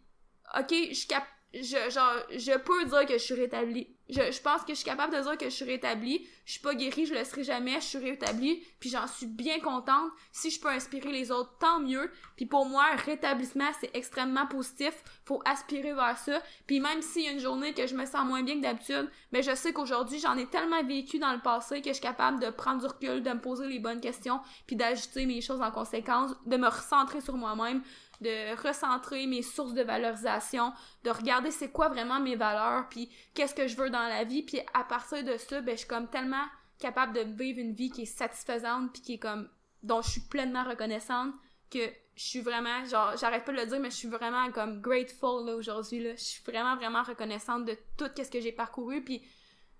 ok, je cap je, genre, je peux dire que je suis rétablie. Je, je pense que je suis capable de dire que je suis rétablie. Je suis pas guérie, je le serai jamais, je suis rétablie. Puis j'en suis bien contente. Si je peux inspirer les autres, tant mieux. Puis pour moi, rétablissement, c'est extrêmement positif. Faut aspirer vers ça. Puis même s'il y a une journée que je me sens moins bien que d'habitude, mais je sais qu'aujourd'hui, j'en ai tellement vécu dans le passé que je suis capable de prendre du recul, de me poser les bonnes questions, puis d'ajuster mes choses en conséquence, de me recentrer sur moi-même, de recentrer mes sources de valorisation, de regarder c'est quoi vraiment mes valeurs, puis qu'est-ce que je veux dans la vie, puis à partir de ça, ben je suis comme tellement capable de vivre une vie qui est satisfaisante, puis qui est comme dont je suis pleinement reconnaissante que je suis vraiment genre j'arrête pas de le dire mais je suis vraiment comme grateful là aujourd'hui là, je suis vraiment vraiment reconnaissante de tout ce que j'ai parcouru puis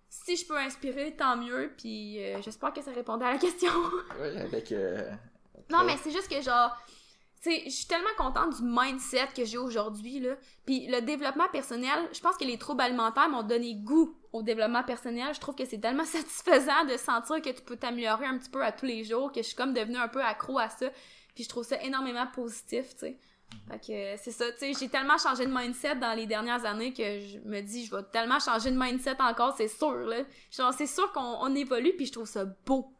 si je peux inspirer tant mieux puis euh, j'espère que ça répondait à la question. oui, avec euh, Non, mais c'est juste que genre je suis tellement contente du mindset que j'ai aujourd'hui, là. Puis le développement personnel, je pense que les troubles alimentaires m'ont donné goût au développement personnel. Je trouve que c'est tellement satisfaisant de sentir que tu peux t'améliorer un petit peu à tous les jours, que je suis comme devenue un peu accro à ça. Puis je trouve ça énormément positif, tu sais. Fait que c'est ça, tu sais, j'ai tellement changé de mindset dans les dernières années que je me dis, je vais tellement changer de mindset encore, c'est sûr, là. Genre, c'est sûr qu'on évolue, puis je trouve ça beau.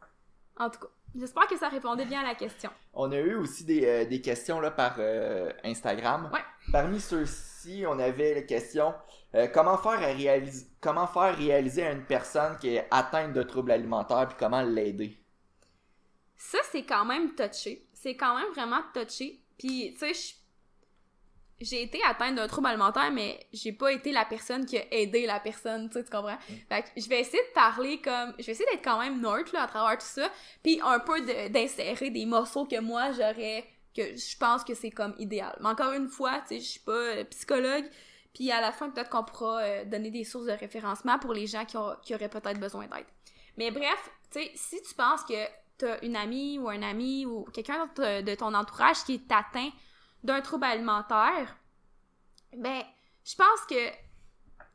En tout cas. J'espère que ça répondait bien à la question. On a eu aussi des, euh, questions là, par euh, Instagram. Ouais. Parmi ceux-ci, on avait la question euh, comment, faire réaliser, comment faire réaliser à une personne qui est atteinte de troubles alimentaires puis comment l'aider? Ça, c'est quand même touché. C'est quand même vraiment touché. Puis, tu sais, j'ai été atteinte d'un trouble alimentaire, mais j'ai pas été la personne qui a aidé la personne, tu, sais, tu comprends? Fait que je vais essayer de parler comme... Je vais essayer d'être quand même neutre, là, à travers tout ça, puis un peu d'insérer des morceaux que moi, j'aurais... que je pense que c'est comme idéal. Mais encore une fois, tu sais, je suis pas psychologue, Puis à la fin, peut-être qu'on pourra euh, donner des sources de référencement pour les gens qui, qui auraient peut-être besoin d'aide. Mais bref, tu sais, si tu penses que t'as une amie ou un ami ou quelqu'un de ton entourage qui est atteint d'un trouble alimentaire, ben, je pense que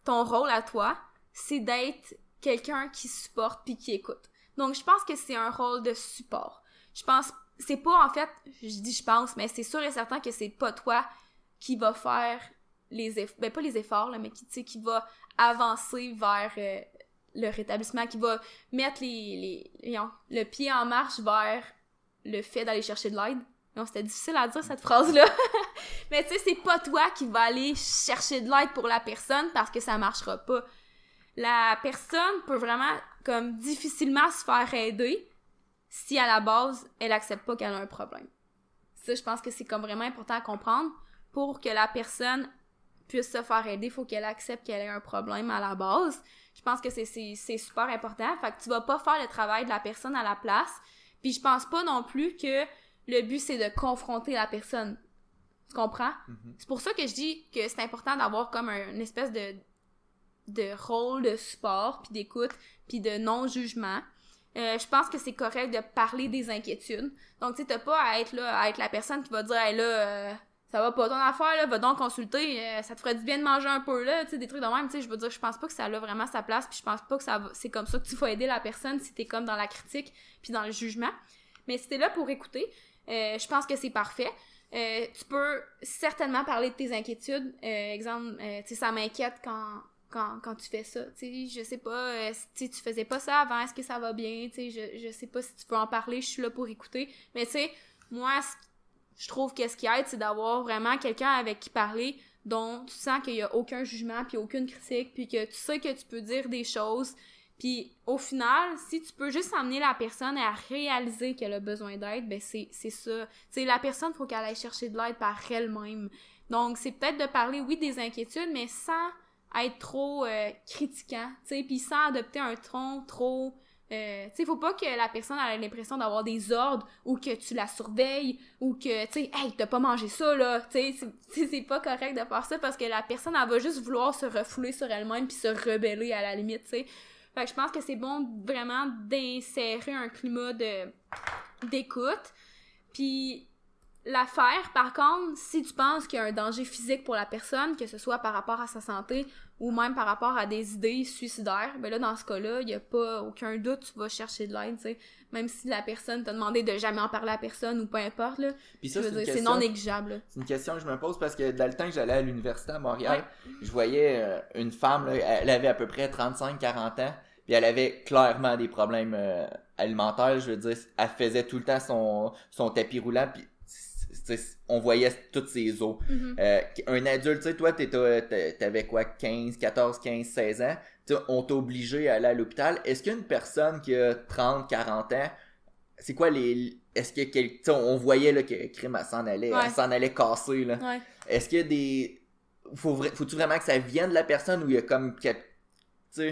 ton rôle à toi, c'est d'être quelqu'un qui supporte puis qui écoute. Donc, je pense que c'est un rôle de support. Je pense, c'est pas en fait, je dis je pense, mais c'est sûr et certain que c'est pas toi qui va faire les efforts, ben pas les efforts, mais qui, qui va avancer vers euh, le rétablissement, qui va mettre les, les, le pied en marche vers le fait d'aller chercher de l'aide. Non, c'était difficile à dire cette phrase-là. mais tu sais, c'est pas toi qui va aller chercher de l'aide pour la personne parce que ça marchera pas. La personne peut vraiment, comme, difficilement se faire aider si à la base, elle accepte pas qu'elle a un problème. Ça, je pense que c'est comme vraiment important à comprendre. Pour que la personne puisse se faire aider, il faut qu'elle accepte qu'elle ait un problème à la base. Je pense que c'est super important. Fait que tu vas pas faire le travail de la personne à la place. Puis je pense pas non plus que le but c'est de confronter la personne. Tu comprends? Mm-hmm. C'est pour ça que je dis que c'est important d'avoir comme un, une espèce de, de rôle de support, puis d'écoute, puis de non-jugement. Euh, je pense que c'est correct de parler des inquiétudes. Donc, tu sais, t'as pas à être là, à être la personne qui va dire, hey, là, euh, ça va pas ton affaire, là, va donc consulter, euh, ça te ferait du bien de manger un peu, là, tu sais, des trucs de même, tu sais, je veux dire, je pense pas que ça a vraiment sa place, puis je pense pas que ça c'est comme ça que tu vas aider la personne si t'es comme dans la critique, puis dans le jugement. Mais si t'es là pour écouter, je pense que c'est parfait. tu peux certainement parler de tes inquiétudes. exemple, tu ça m'inquiète quand quand, quand tu fais ça. Tu sais, je sais pas, euh, si tu faisais pas ça avant, est-ce que ça va bien? Tu je, je sais pas si tu peux en parler, je suis là pour écouter. Mais tu sais, moi, je trouve que ce qui aide, c'est d'avoir vraiment quelqu'un avec qui parler dont tu sens qu'il y a aucun jugement, puis aucune critique, puis que tu sais que tu peux dire des choses. Puis au final, si tu peux juste amener la personne à réaliser qu'elle a besoin d'aide, ben c'est, ça. Sais, la personne, faut qu'elle aille chercher de l'aide par elle-même. Donc, c'est peut-être de parler, oui, des inquiétudes, mais sans être trop euh, critiquant, tu sais, puis sans adopter un ton trop... Euh, tu sais, faut pas que la personne ait l'impression d'avoir des ordres ou que tu la surveilles ou que, tu sais, hey, t'as pas mangé ça, là, tu sais, c'est pas correct de faire ça parce que la personne, elle va juste vouloir se refouler sur elle-même puis se rebeller à la limite, tu sais. Fait que je pense que c'est bon vraiment d'insérer un climat de d'écoute. Puis L'affaire, par contre, si tu penses qu'il y a un danger physique pour la personne, que ce soit par rapport à sa santé ou même par rapport à des idées suicidaires, ben là, dans ce cas-là, il n'y a pas aucun doute, tu vas chercher de l'aide, tu sais. Même si la personne t'a demandé de jamais en parler à personne ou peu importe, là. c'est non négligeable. C'est une question que je me pose parce que dans le temps que j'allais à l'université à Montréal, je voyais euh, une femme, là, elle avait à peu près 35-40 ans, puis elle avait clairement des problèmes euh, alimentaires, je veux dire, elle faisait tout le temps son, son tapis roulant, puis on voyait toutes ces os. Mm-hmm. Euh, un adulte, tu sais, toi, t'avais quoi, 15, 14, 15, 16 ans, on t'a obligé à aller à l'hôpital. Est-ce qu'une personne qui a 30, 40 ans, c'est quoi les. Est-ce que on voyait là, que crime s'en allait, s'en allait casser là. Est-ce qu'il y a des. Faut, faut-tu vraiment que ça vienne de la personne ou il y a comme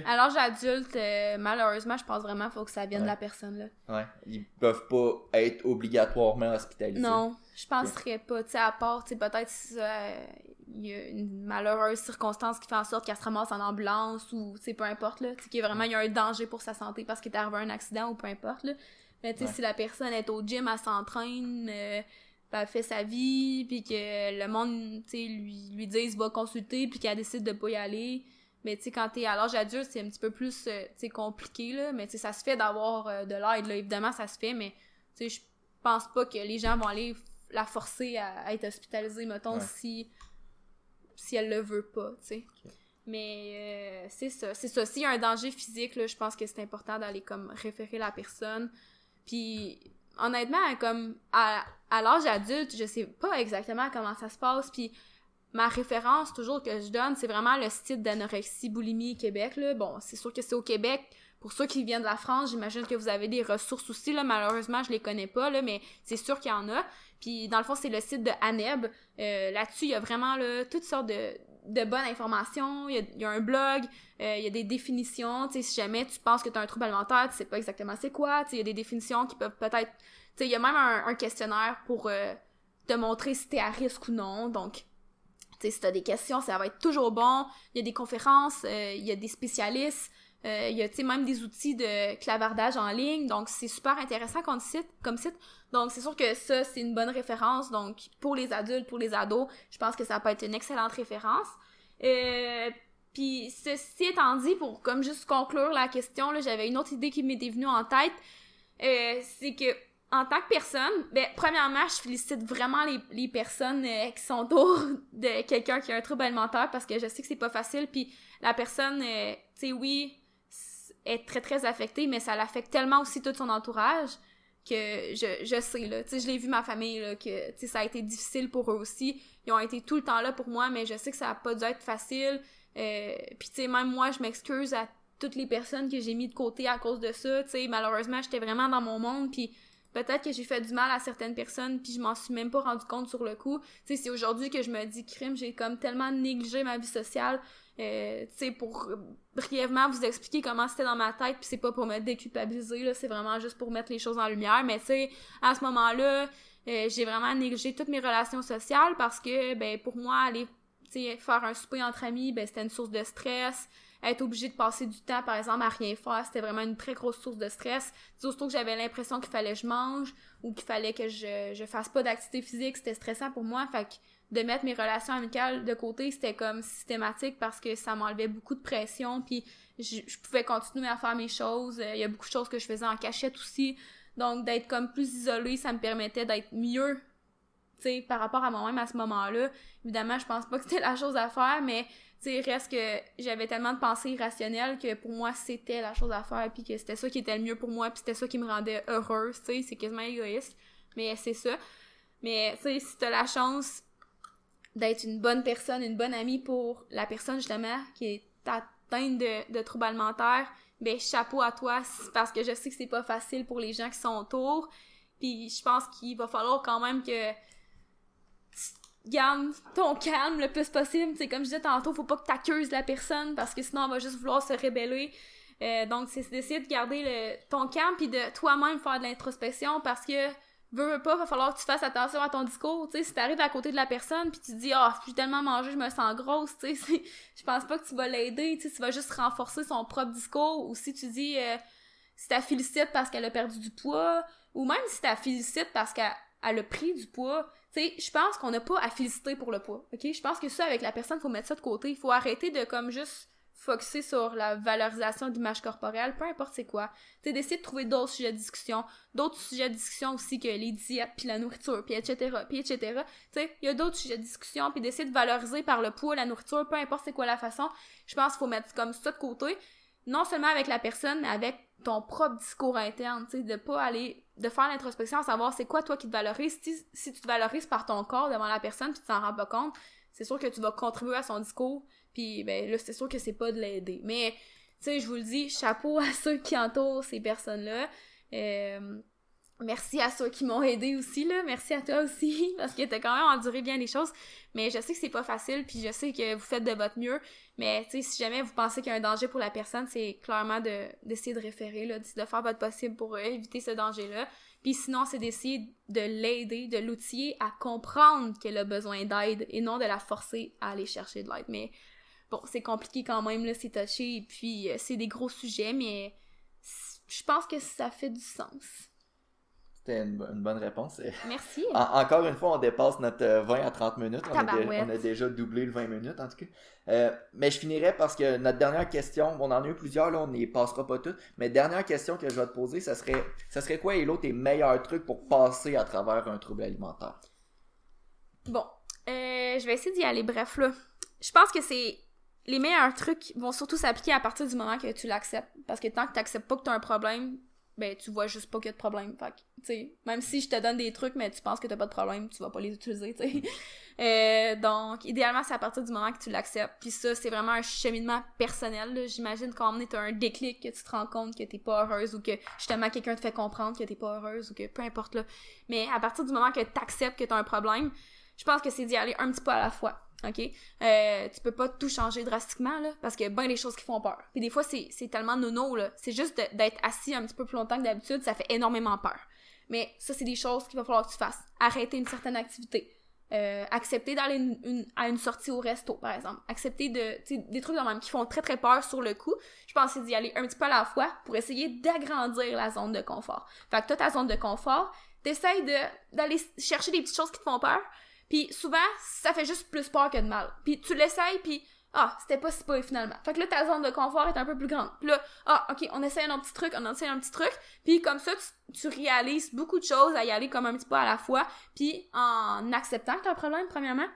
alors, j'adulte, euh, malheureusement, je pense vraiment qu'il faut que ça vienne de la personne, là. Ouais. Ils peuvent pas être obligatoirement hospitalisés. Non, je penserais pas. Tu sais, à part, peut-être il y a une malheureuse circonstance qui fait en sorte qu'elle se ramasse en ambulance ou, peu importe, là. Qu'il y a vraiment, y a un danger pour sa santé parce qu'il est arrivé un accident ou peu importe, là. Mais tu sais, si la personne est au gym, elle s'entraîne, euh, elle fait sa vie, puis que le monde, lui, lui dise va consulter, puis qu'elle décide de pas y aller mais tu sais, quand t'es à l'âge adulte, c'est un petit peu plus euh, compliqué, là. Mais tu sais, ça se fait d'avoir euh, de l'aide, là. Évidemment, ça se fait, mais tu sais, je pense pas que les gens vont aller la forcer à, être hospitalisée, mettons, si, si elle le veut pas, tu sais. Mais euh, c'est ça. C'est ça. S'il y a un danger physique, là, je pense que c'est important d'aller comme référer la personne. Puis honnêtement, comme à, à l'âge adulte, je sais pas exactement comment ça se passe. Puis ma référence toujours que je donne, c'est vraiment le site d'anorexie boulimie Québec. Bon, c'est sûr que c'est au Québec. Pour ceux qui viennent de la France, j'imagine que vous avez des ressources aussi. Malheureusement, je les connais pas, mais c'est sûr qu'il y en a. Puis dans le fond, c'est le site de ANEB. Euh, là-dessus, il y a vraiment toutes sortes de, de bonnes informations. Il y a, un blog, euh, il y a des définitions. si jamais tu penses que tu as un trouble alimentaire, tu sais pas exactement c'est quoi. Il y a des définitions qui peuvent peut-être... Il y a même un, questionnaire pour euh, te montrer si tu es à risque ou non. Donc, sais, si t'as des questions, ça va être toujours bon. Il y a des conférences, euh, il y a des spécialistes, euh, il y a, même des outils de clavardage en ligne. Donc, c'est super intéressant comme site. Comme site. Donc, c'est sûr que ça, c'est une bonne référence. Donc, pour les adultes, pour les ados, je pense que ça peut être une excellente référence. Euh, puis, ceci étant dit, pour comme juste conclure la question, j'avais une autre idée qui m'était venue en tête. C'est que en tant que personne, ben, premièrement, je félicite vraiment les, personnes euh, qui sont autour de quelqu'un qui a un trouble alimentaire parce que je sais que c'est pas facile. Puis la personne, euh, tu sais, oui, est très très affectée, mais ça l'affecte tellement aussi tout son entourage que je, je sais, là. Tu sais, je l'ai vu ma famille, là, que, tu sais, ça a été difficile pour eux aussi. Ils ont été tout le temps là pour moi, mais je sais que ça a pas dû être facile. Euh, Puis, tu sais, même moi, je m'excuse à toutes les personnes que j'ai mis de côté à cause de ça. Tu sais, malheureusement, j'étais vraiment dans mon monde, puis peut-être que j'ai fait du mal à certaines personnes puis je m'en suis même pas rendu compte sur le coup. Tu sais, c'est aujourd'hui que je me dis crime, j'ai comme tellement négligé ma vie sociale. Euh, tu sais, pour brièvement vous expliquer comment c'était dans ma tête, puis c'est pas pour me déculpabiliser, là, c'est vraiment juste pour mettre les choses en lumière. Mais tu sais, à ce moment-là, euh, j'ai vraiment négligé toutes mes relations sociales parce que, ben, pour moi, aller, faire un souper entre amis, ben, c'était une source de stress être obligé de passer du temps, par exemple, à rien faire, c'était vraiment une très grosse source de stress. Surtout que j'avais l'impression qu'il fallait que je mange ou qu'il fallait que je, je fasse pas d'activité physique, c'était stressant pour moi. Fait que de mettre mes relations amicales de côté, c'était comme systématique parce que ça m'enlevait beaucoup de pression, puis je, pouvais continuer à faire mes choses. Il y a beaucoup de choses que je faisais en cachette aussi. Donc, d'être comme plus isolée, ça me permettait d'être mieux, sais, par rapport à moi-même à ce moment-là. Évidemment, je pense pas que c'était la chose à faire, mais tu sais, reste que j'avais tellement de pensées irrationnelles que pour moi, c'était la chose à faire, puis que c'était ça qui était le mieux pour moi, puis c'était ça qui me rendait heureuse, tu sais, c'est quasiment égoïste, mais c'est ça. Mais, tu sais, si t'as la chance d'être une bonne personne, une bonne amie pour la personne, justement, qui est atteinte de, de troubles alimentaires, ben, chapeau à toi, parce que je sais que c'est pas facile pour les gens qui sont autour, puis je pense qu'il va falloir quand même que garde ton calme le plus possible. C'est comme je disais tantôt, faut pas que t'accuses la personne parce que sinon elle va juste vouloir se rébeller. Euh, donc c'est d'essayer de garder le, ton calme puis de toi-même faire de l'introspection parce que veux, veux pas, va falloir que tu fasses attention à ton discours. Tu sais, si t'arrives à côté de la personne puis tu dis ah oh, j'ai tellement mangé, je me sens grosse, tu sais, je pense pas que tu vas l'aider. Tu vas juste renforcer son propre discours ou si tu dis euh, si t'as félicite parce qu'elle a perdu du poids ou même si t'as félicite parce qu'elle a pris du poids je pense qu'on n'a pas à féliciter pour le poids, ok? Je pense que ça, avec la personne, faut mettre ça de côté. Il faut arrêter de, comme, juste focuser sur la valorisation de l'image corporelle, peu importe c'est quoi. Tu d'essayer de trouver d'autres sujets de discussion, d'autres sujets de discussion aussi que les diètes, puis la nourriture, puis etc., puis etc. Tu sais, il y a d'autres sujets de discussion, puis d'essayer de valoriser par le poids, la nourriture, peu importe c'est quoi la façon. Je pense qu'il faut mettre comme ça de côté, non seulement avec la personne, mais avec ton propre discours interne, tu sais, de pas aller, de faire l'introspection, à savoir c'est quoi toi qui te valorise. Si, si, tu te valorises par ton corps devant la personne puis tu t'en rends pas compte, c'est sûr que tu vas contribuer à son discours, puis ben là, c'est sûr que c'est pas de l'aider. Mais, tu sais, je vous le dis, chapeau à ceux qui entourent ces personnes-là. Euh, Merci à ceux qui m'ont aidé aussi, là. Merci à toi aussi, parce que t'as quand même enduré bien des choses. Mais je sais que c'est pas facile, puis je sais que vous faites de votre mieux. Mais, tu si jamais vous pensez qu'il y a un danger pour la personne, c'est clairement d'essayer de, référer, là, de faire votre possible pour euh, éviter ce danger-là. Puis sinon, c'est d'essayer de l'aider, de l'outiller à comprendre qu'elle a besoin d'aide et non de la forcer à aller chercher de l'aide. Mais bon, c'est compliqué quand même, là, c'est touché, et puis euh, c'est des gros sujets, mais je pense que ça fait du sens. C'était une, bonne réponse. Merci. encore une fois, on dépasse notre 20 euh, à 30 minutes. On a, déjà doublé le 20 minutes, en tout cas. Euh, mais je finirai parce que notre dernière question, on en a eu plusieurs, là, on n'y passera pas toutes. Mais dernière question que je vais te poser, ça serait, ça serait quoi, Hello, tes meilleurs trucs pour passer à travers un trouble alimentaire? Bon, euh, je vais essayer d'y aller bref, là. Je pense que c'est les meilleurs trucs vont surtout s'appliquer à partir du moment que tu l'acceptes. Parce que tant que tu n'acceptes pas que tu as un problème, ben tu vois juste pas qu'il y a de problème. Fait tu sais, même si je te donne des trucs, mais tu penses que t'as pas de problème, tu vas pas les utiliser, tu sais. euh, donc, idéalement, c'est à partir du moment que tu l'acceptes. Puis ça, c'est vraiment un cheminement personnel. J'imagine qu'en tu t'as un déclic, que tu te rends compte que t'es pas heureuse ou que justement quelqu'un te fait comprendre que t'es pas heureuse ou que peu importe là. Mais à partir du moment que t'acceptes que t'as un problème, je pense que c'est d'y aller un petit peu à la fois. OK? Euh, tu peux pas tout changer drastiquement, là, parce qu'il y a bien des choses qui font peur. Puis des fois, c'est, c'est tellement nono, là. C'est juste d'être assis un petit peu plus longtemps que d'habitude, ça fait énormément peur. Mais ça, c'est des choses qu'il va falloir que tu fasses. Arrêter une certaine activité. euh, accepter d'aller à une sortie au resto, par exemple. Accepter de, des trucs dans même qui font très très peur sur le coup. Je pensais d'y aller un petit peu à la fois pour essayer d'agrandir la zone de confort. Fait que toi, ta zone de confort, t'essayes d'aller chercher des petites choses qui te font peur, puis souvent, ça fait juste plus peur que de mal. Puis tu l'essayes, puis ah, c'était pas si pire finalement. Fait que là, ta zone de confort est un peu plus grande. Puis là, ah, ok, on essaye un petit truc, on essaye un petit truc. Puis comme ça, tu, réalises beaucoup de choses à y aller comme un petit peu à la fois. Puis en acceptant que t'as un problème, premièrement.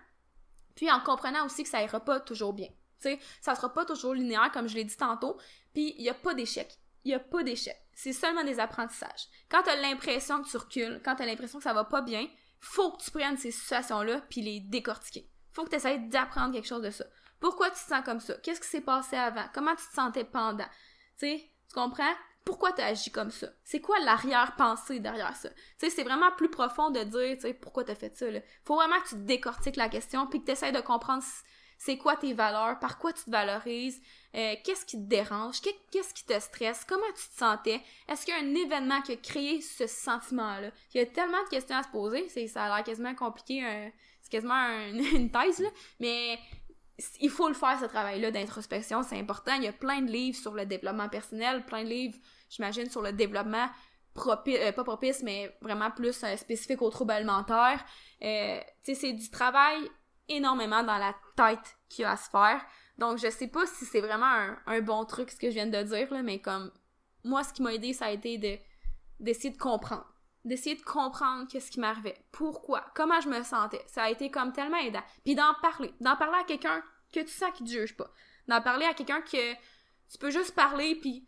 Puis en comprenant aussi que ça ira pas toujours bien. Tu sais, ça sera pas toujours linéaire, comme je l'ai dit tantôt. Puis il y a pas d'échec. Il y a pas d'échec. C'est seulement des apprentissages. Quand t'as l'impression que tu recules, quand t'as l'impression que ça va pas bien, faut que tu prennes ces situations-là puis les décortiquer. Faut que tu essaies d'apprendre quelque chose de ça. Pourquoi tu te sens comme ça? Qu'est-ce qui s'est passé avant? Comment tu te sentais pendant? Tu tu comprends? Pourquoi tu agis comme ça? C'est quoi l'arrière-pensée derrière ça? Tu sais, c'est vraiment plus profond de dire, tu sais, pourquoi t'as fait ça. Faut vraiment que tu décortiques la question puis que tu essaies de comprendre c'est quoi tes valeurs, par quoi tu te valorises, euh, qu'est-ce qui te dérange, qu'est-ce qui te stresse, comment tu te sentais, est-ce qu'il y a un événement qui a créé ce sentiment-là? Il y a tellement de questions à se poser, c'est, ça a l'air quasiment compliqué, c'est quasiment une thèse, là, mais il faut le faire, ce travail-là d'introspection, c'est important. Il y a plein de livres sur le développement personnel, plein de livres, j'imagine, sur le développement propice, euh, pas propice, mais vraiment plus euh, spécifique aux troubles alimentaires. Tu sais, c'est du travail énormément dans la tête qu'il y a à se faire. Donc, je sais pas si c'est vraiment un, bon truc, ce que je viens de dire, mais comme, moi, ce qui m'a aidé, ça a été de d'essayer de comprendre d'essayer de comprendre qu'est-ce qui m'arrivait, pourquoi, comment je me sentais? Ça a été comme tellement aidant. Puis d'en parler, d'en parler à quelqu'un que tu sens qui te juge pas. D'en parler à quelqu'un que tu peux juste parler puis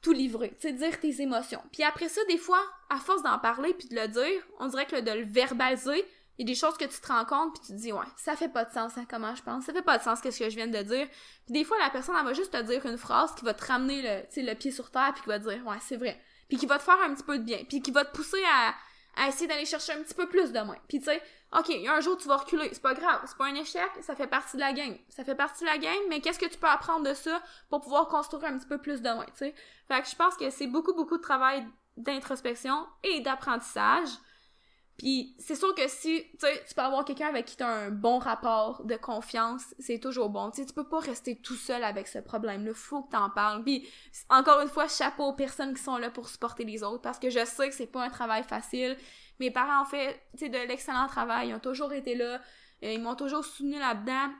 tout livrer, tu sais, dire tes émotions. Puis après ça, des fois, à force d'en parler puis de le dire, on dirait que de le verbaliser, il y a des choses que tu te rends compte puis tu te dis ouais, ça fait pas de sens hein, comment je pense, ça fait pas de sens qu'est-ce que je viens de dire. Puis des fois la personne elle va juste te dire une phrase qui va te ramener le, pied sur terre puis qui va te dire ouais, c'est vrai. Puis qui va te faire un petit peu de bien, puis qui va te pousser à, essayer d'aller chercher un petit peu plus de moins. Puis tu sais, OK, un jour tu vas reculer, c'est pas grave, c'est pas un échec, ça fait partie de la game. Ça fait partie de la game, mais qu'est-ce que tu peux apprendre de ça pour pouvoir construire un petit peu plus de moins, tu sais? Fait que je pense que c'est beaucoup, beaucoup de travail d'introspection et d'apprentissage. Puis c'est sûr que si tu peux avoir quelqu'un avec qui tu as un bon rapport de confiance, c'est toujours bon. Tu tu peux pas rester tout seul avec ce problème-là, faut que t'en parles. Puis encore une fois, chapeau aux personnes qui sont là pour supporter les autres parce que je sais que c'est pas un travail facile. Mes parents ont fait, de l'excellent travail, ils ont toujours été là, euh, ils m'ont toujours soutenu là-dedans.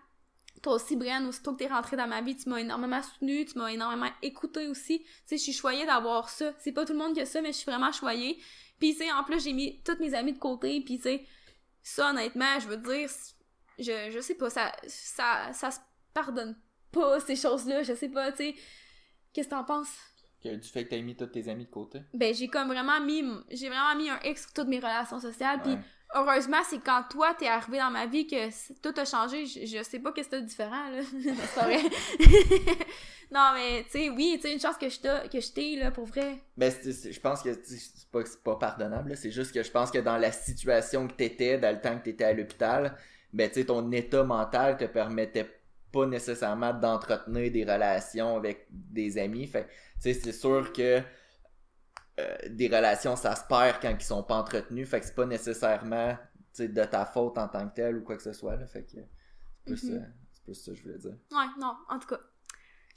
Toi aussi, Brian, aussitôt que t'es rentrée dans ma vie, tu m'as énormément soutenu, tu m'as énormément écouté aussi. Tu sais, je suis choyée d'avoir ça. C'est pas tout le monde qui a ça, mais je suis vraiment choyée. Puis, tu sais, en plus, j'ai mis toutes mes amis de côté, puis, tu sais, ça, honnêtement, je veux dire, je, je sais pas, ça, ça, ça se pardonne pas, ces choses-là, je sais pas, tu sais. Qu'est-ce que t'en penses? du fait que t'as mis tous tes amis de côté? Ben, j'ai comme vraiment mis, j'ai vraiment mis un X sur toutes mes relations sociales, puis heureusement, c'est quand toi, t'es arrivé dans ma vie que tout a changé. Je, sais pas qu'est-ce que différent, là. c'est non, mais, tu sais, oui, tu sais, une chance que je t'ai, là, pour vrai. Ben, je pense que c'est pas, pas pardonnable, C'est juste que je pense que dans la situation que t'étais, dans le temps que t'étais à l'hôpital, ben, tu sais, ton état mental te permettait pas nécessairement d'entretenir des relations avec des amis. Tu sais, c'est sûr que euh, des relations, ça se perd quand ils sont pas entretenus. Fait que c'est pas nécessairement de ta faute en tant que tel ou quoi que ce soit. Là, fait que c'est plus, mm-hmm. plus, ça que je voulais dire. Ouais, non, en tout cas.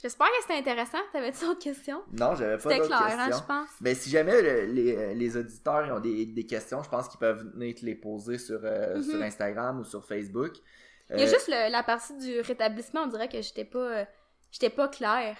J'espère que c'était intéressant. T'avais-tu d'autres questions? Non, j'avais pas d'autres hein, questions. Hein, je pense. Ben, si jamais les, les, auditeurs ont des, des questions, je pense qu'ils peuvent venir te les poser sur, euh, mm-hmm. sur Instagram ou sur Facebook. Il y a euh, juste la partie du rétablissement, on dirait que j'étais pas, j'étais pas claire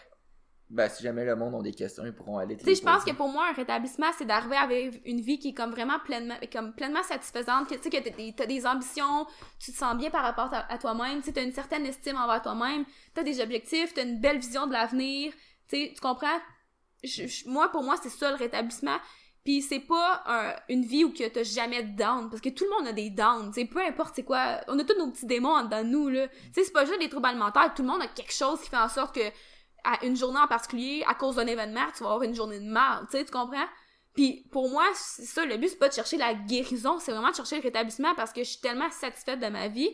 ben, si jamais le monde a des questions, ils pourront aller. Tu sais, je pense que pour moi, un rétablissement, c'est d'arriver avec une vie qui est comme vraiment pleinement, comme pleinement satisfaisante, tu sais, que t'as des ambitions, tu te sens bien par rapport à, toi-même, tu sais, t'as une certaine estime envers toi-même, t'as des objectifs, t'as une belle vision de l'avenir, tu sais, tu comprends? moi, pour moi, c'est ça le rétablissement. Puis c'est pas une vie où que t'as jamais de down, parce que tout le monde a des downs, tu peu importe c'est quoi, on a tous nos petits démons dans nous, là. Tu sais, c'est pas juste des troubles alimentaires, tout le monde a quelque chose qui fait en sorte que à une journée en particulier, à cause d'un événement, tu vas avoir une journée de mal, tu sais, tu comprends? Puis pour moi, ça, le but, c'est pas de chercher la guérison, c'est vraiment de chercher le rétablissement parce que je suis tellement satisfaite de ma vie.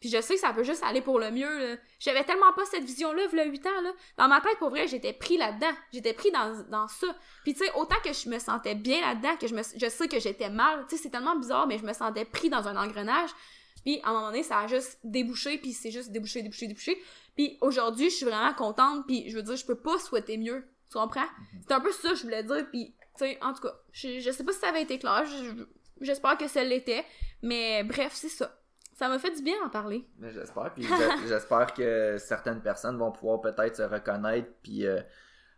Puis je sais que ça peut juste aller pour le mieux. J'avais tellement pas cette vision-là, a 8 ans. Là. Dans ma tête, pour vrai, j'étais pris là-dedans. J'étais pris dans, dans ça. Puis tu sais, autant que je me sentais bien là-dedans, que je, me, je sais que j'étais mal. Tu sais, c'est tellement bizarre, mais je me sentais pris dans un engrenage. Puis à un moment donné, ça a juste débouché, puis c'est juste débouché, débouché, débouché. Puis aujourd'hui, je suis vraiment contente, puis je veux dire, je peux pas souhaiter mieux. Tu comprends? Mhm. C'est un peu ça que je voulais dire, puis tu sais, en tout cas, je, je sais pas si ça avait été clair, j'espère que ça l'était, mais bref, c'est ça. Ça m'a fait du bien en parler. J'espère, puis j'espère que certaines personnes vont pouvoir peut-être se reconnaître, puis euh,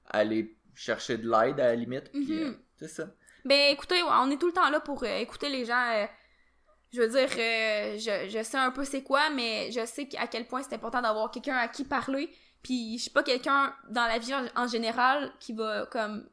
aller chercher de l'aide à la limite, puis mhm. euh, c'est ça. Ben écoutez, on est tout le temps là pour euh, écouter les gens je veux dire, euh, je, sais un peu c'est quoi, mais je sais à quel point c'est important d'avoir quelqu'un à qui parler. Puis je suis pas quelqu'un dans la vie en, général qui va comme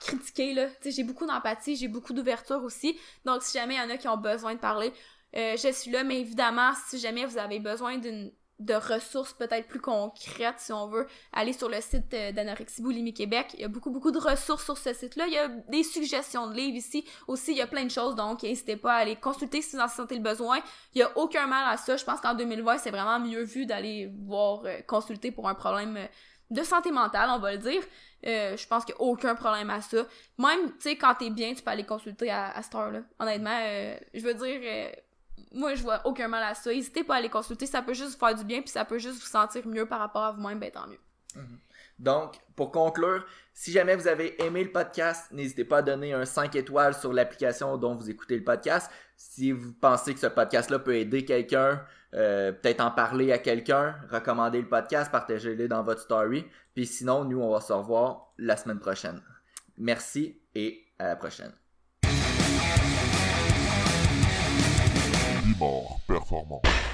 critiquer là. Tu j'ai beaucoup d'empathie, j'ai beaucoup d'ouverture aussi. Donc si jamais il y en a qui ont besoin de parler, euh, je suis là. Mais évidemment, si jamais vous avez besoin d'une de ressources peut-être plus concrètes si on veut aller sur le site euh, d'Anorexie Boulimie Québec. Il y a beaucoup beaucoup de ressources sur ce site-là. Il y a des suggestions de livres ici. Aussi, il y a plein de choses donc n'hésitez pas à aller consulter si vous en sentez le besoin. Il y a aucun mal à ça. Je pense qu'en 2020, c'est vraiment mieux vu d'aller voir euh, consulter pour un problème euh, de santé mentale, on va le dire. je pense qu'il n'y a aucun problème à ça. Même, tu sais, quand t'es bien, tu peux aller consulter à, à cette heure-là. Honnêtement, je veux dire, moi, je vois aucun mal à ça. N'hésitez pas à aller consulter, ça peut juste vous faire du bien, puis ça peut juste vous sentir mieux par rapport à vous-même, ben tant mieux. Mhm. Donc, pour conclure, si jamais vous avez aimé le podcast, n'hésitez pas à donner un 5 étoiles sur l'application dont vous écoutez le podcast. Si vous pensez que ce podcast-là peut aider quelqu'un, euh, peut-être en parler à quelqu'un, recommandez le podcast, partagez-le dans votre story. Puis sinon, nous, on va se revoir la semaine prochaine. Merci et à la prochaine. Performant.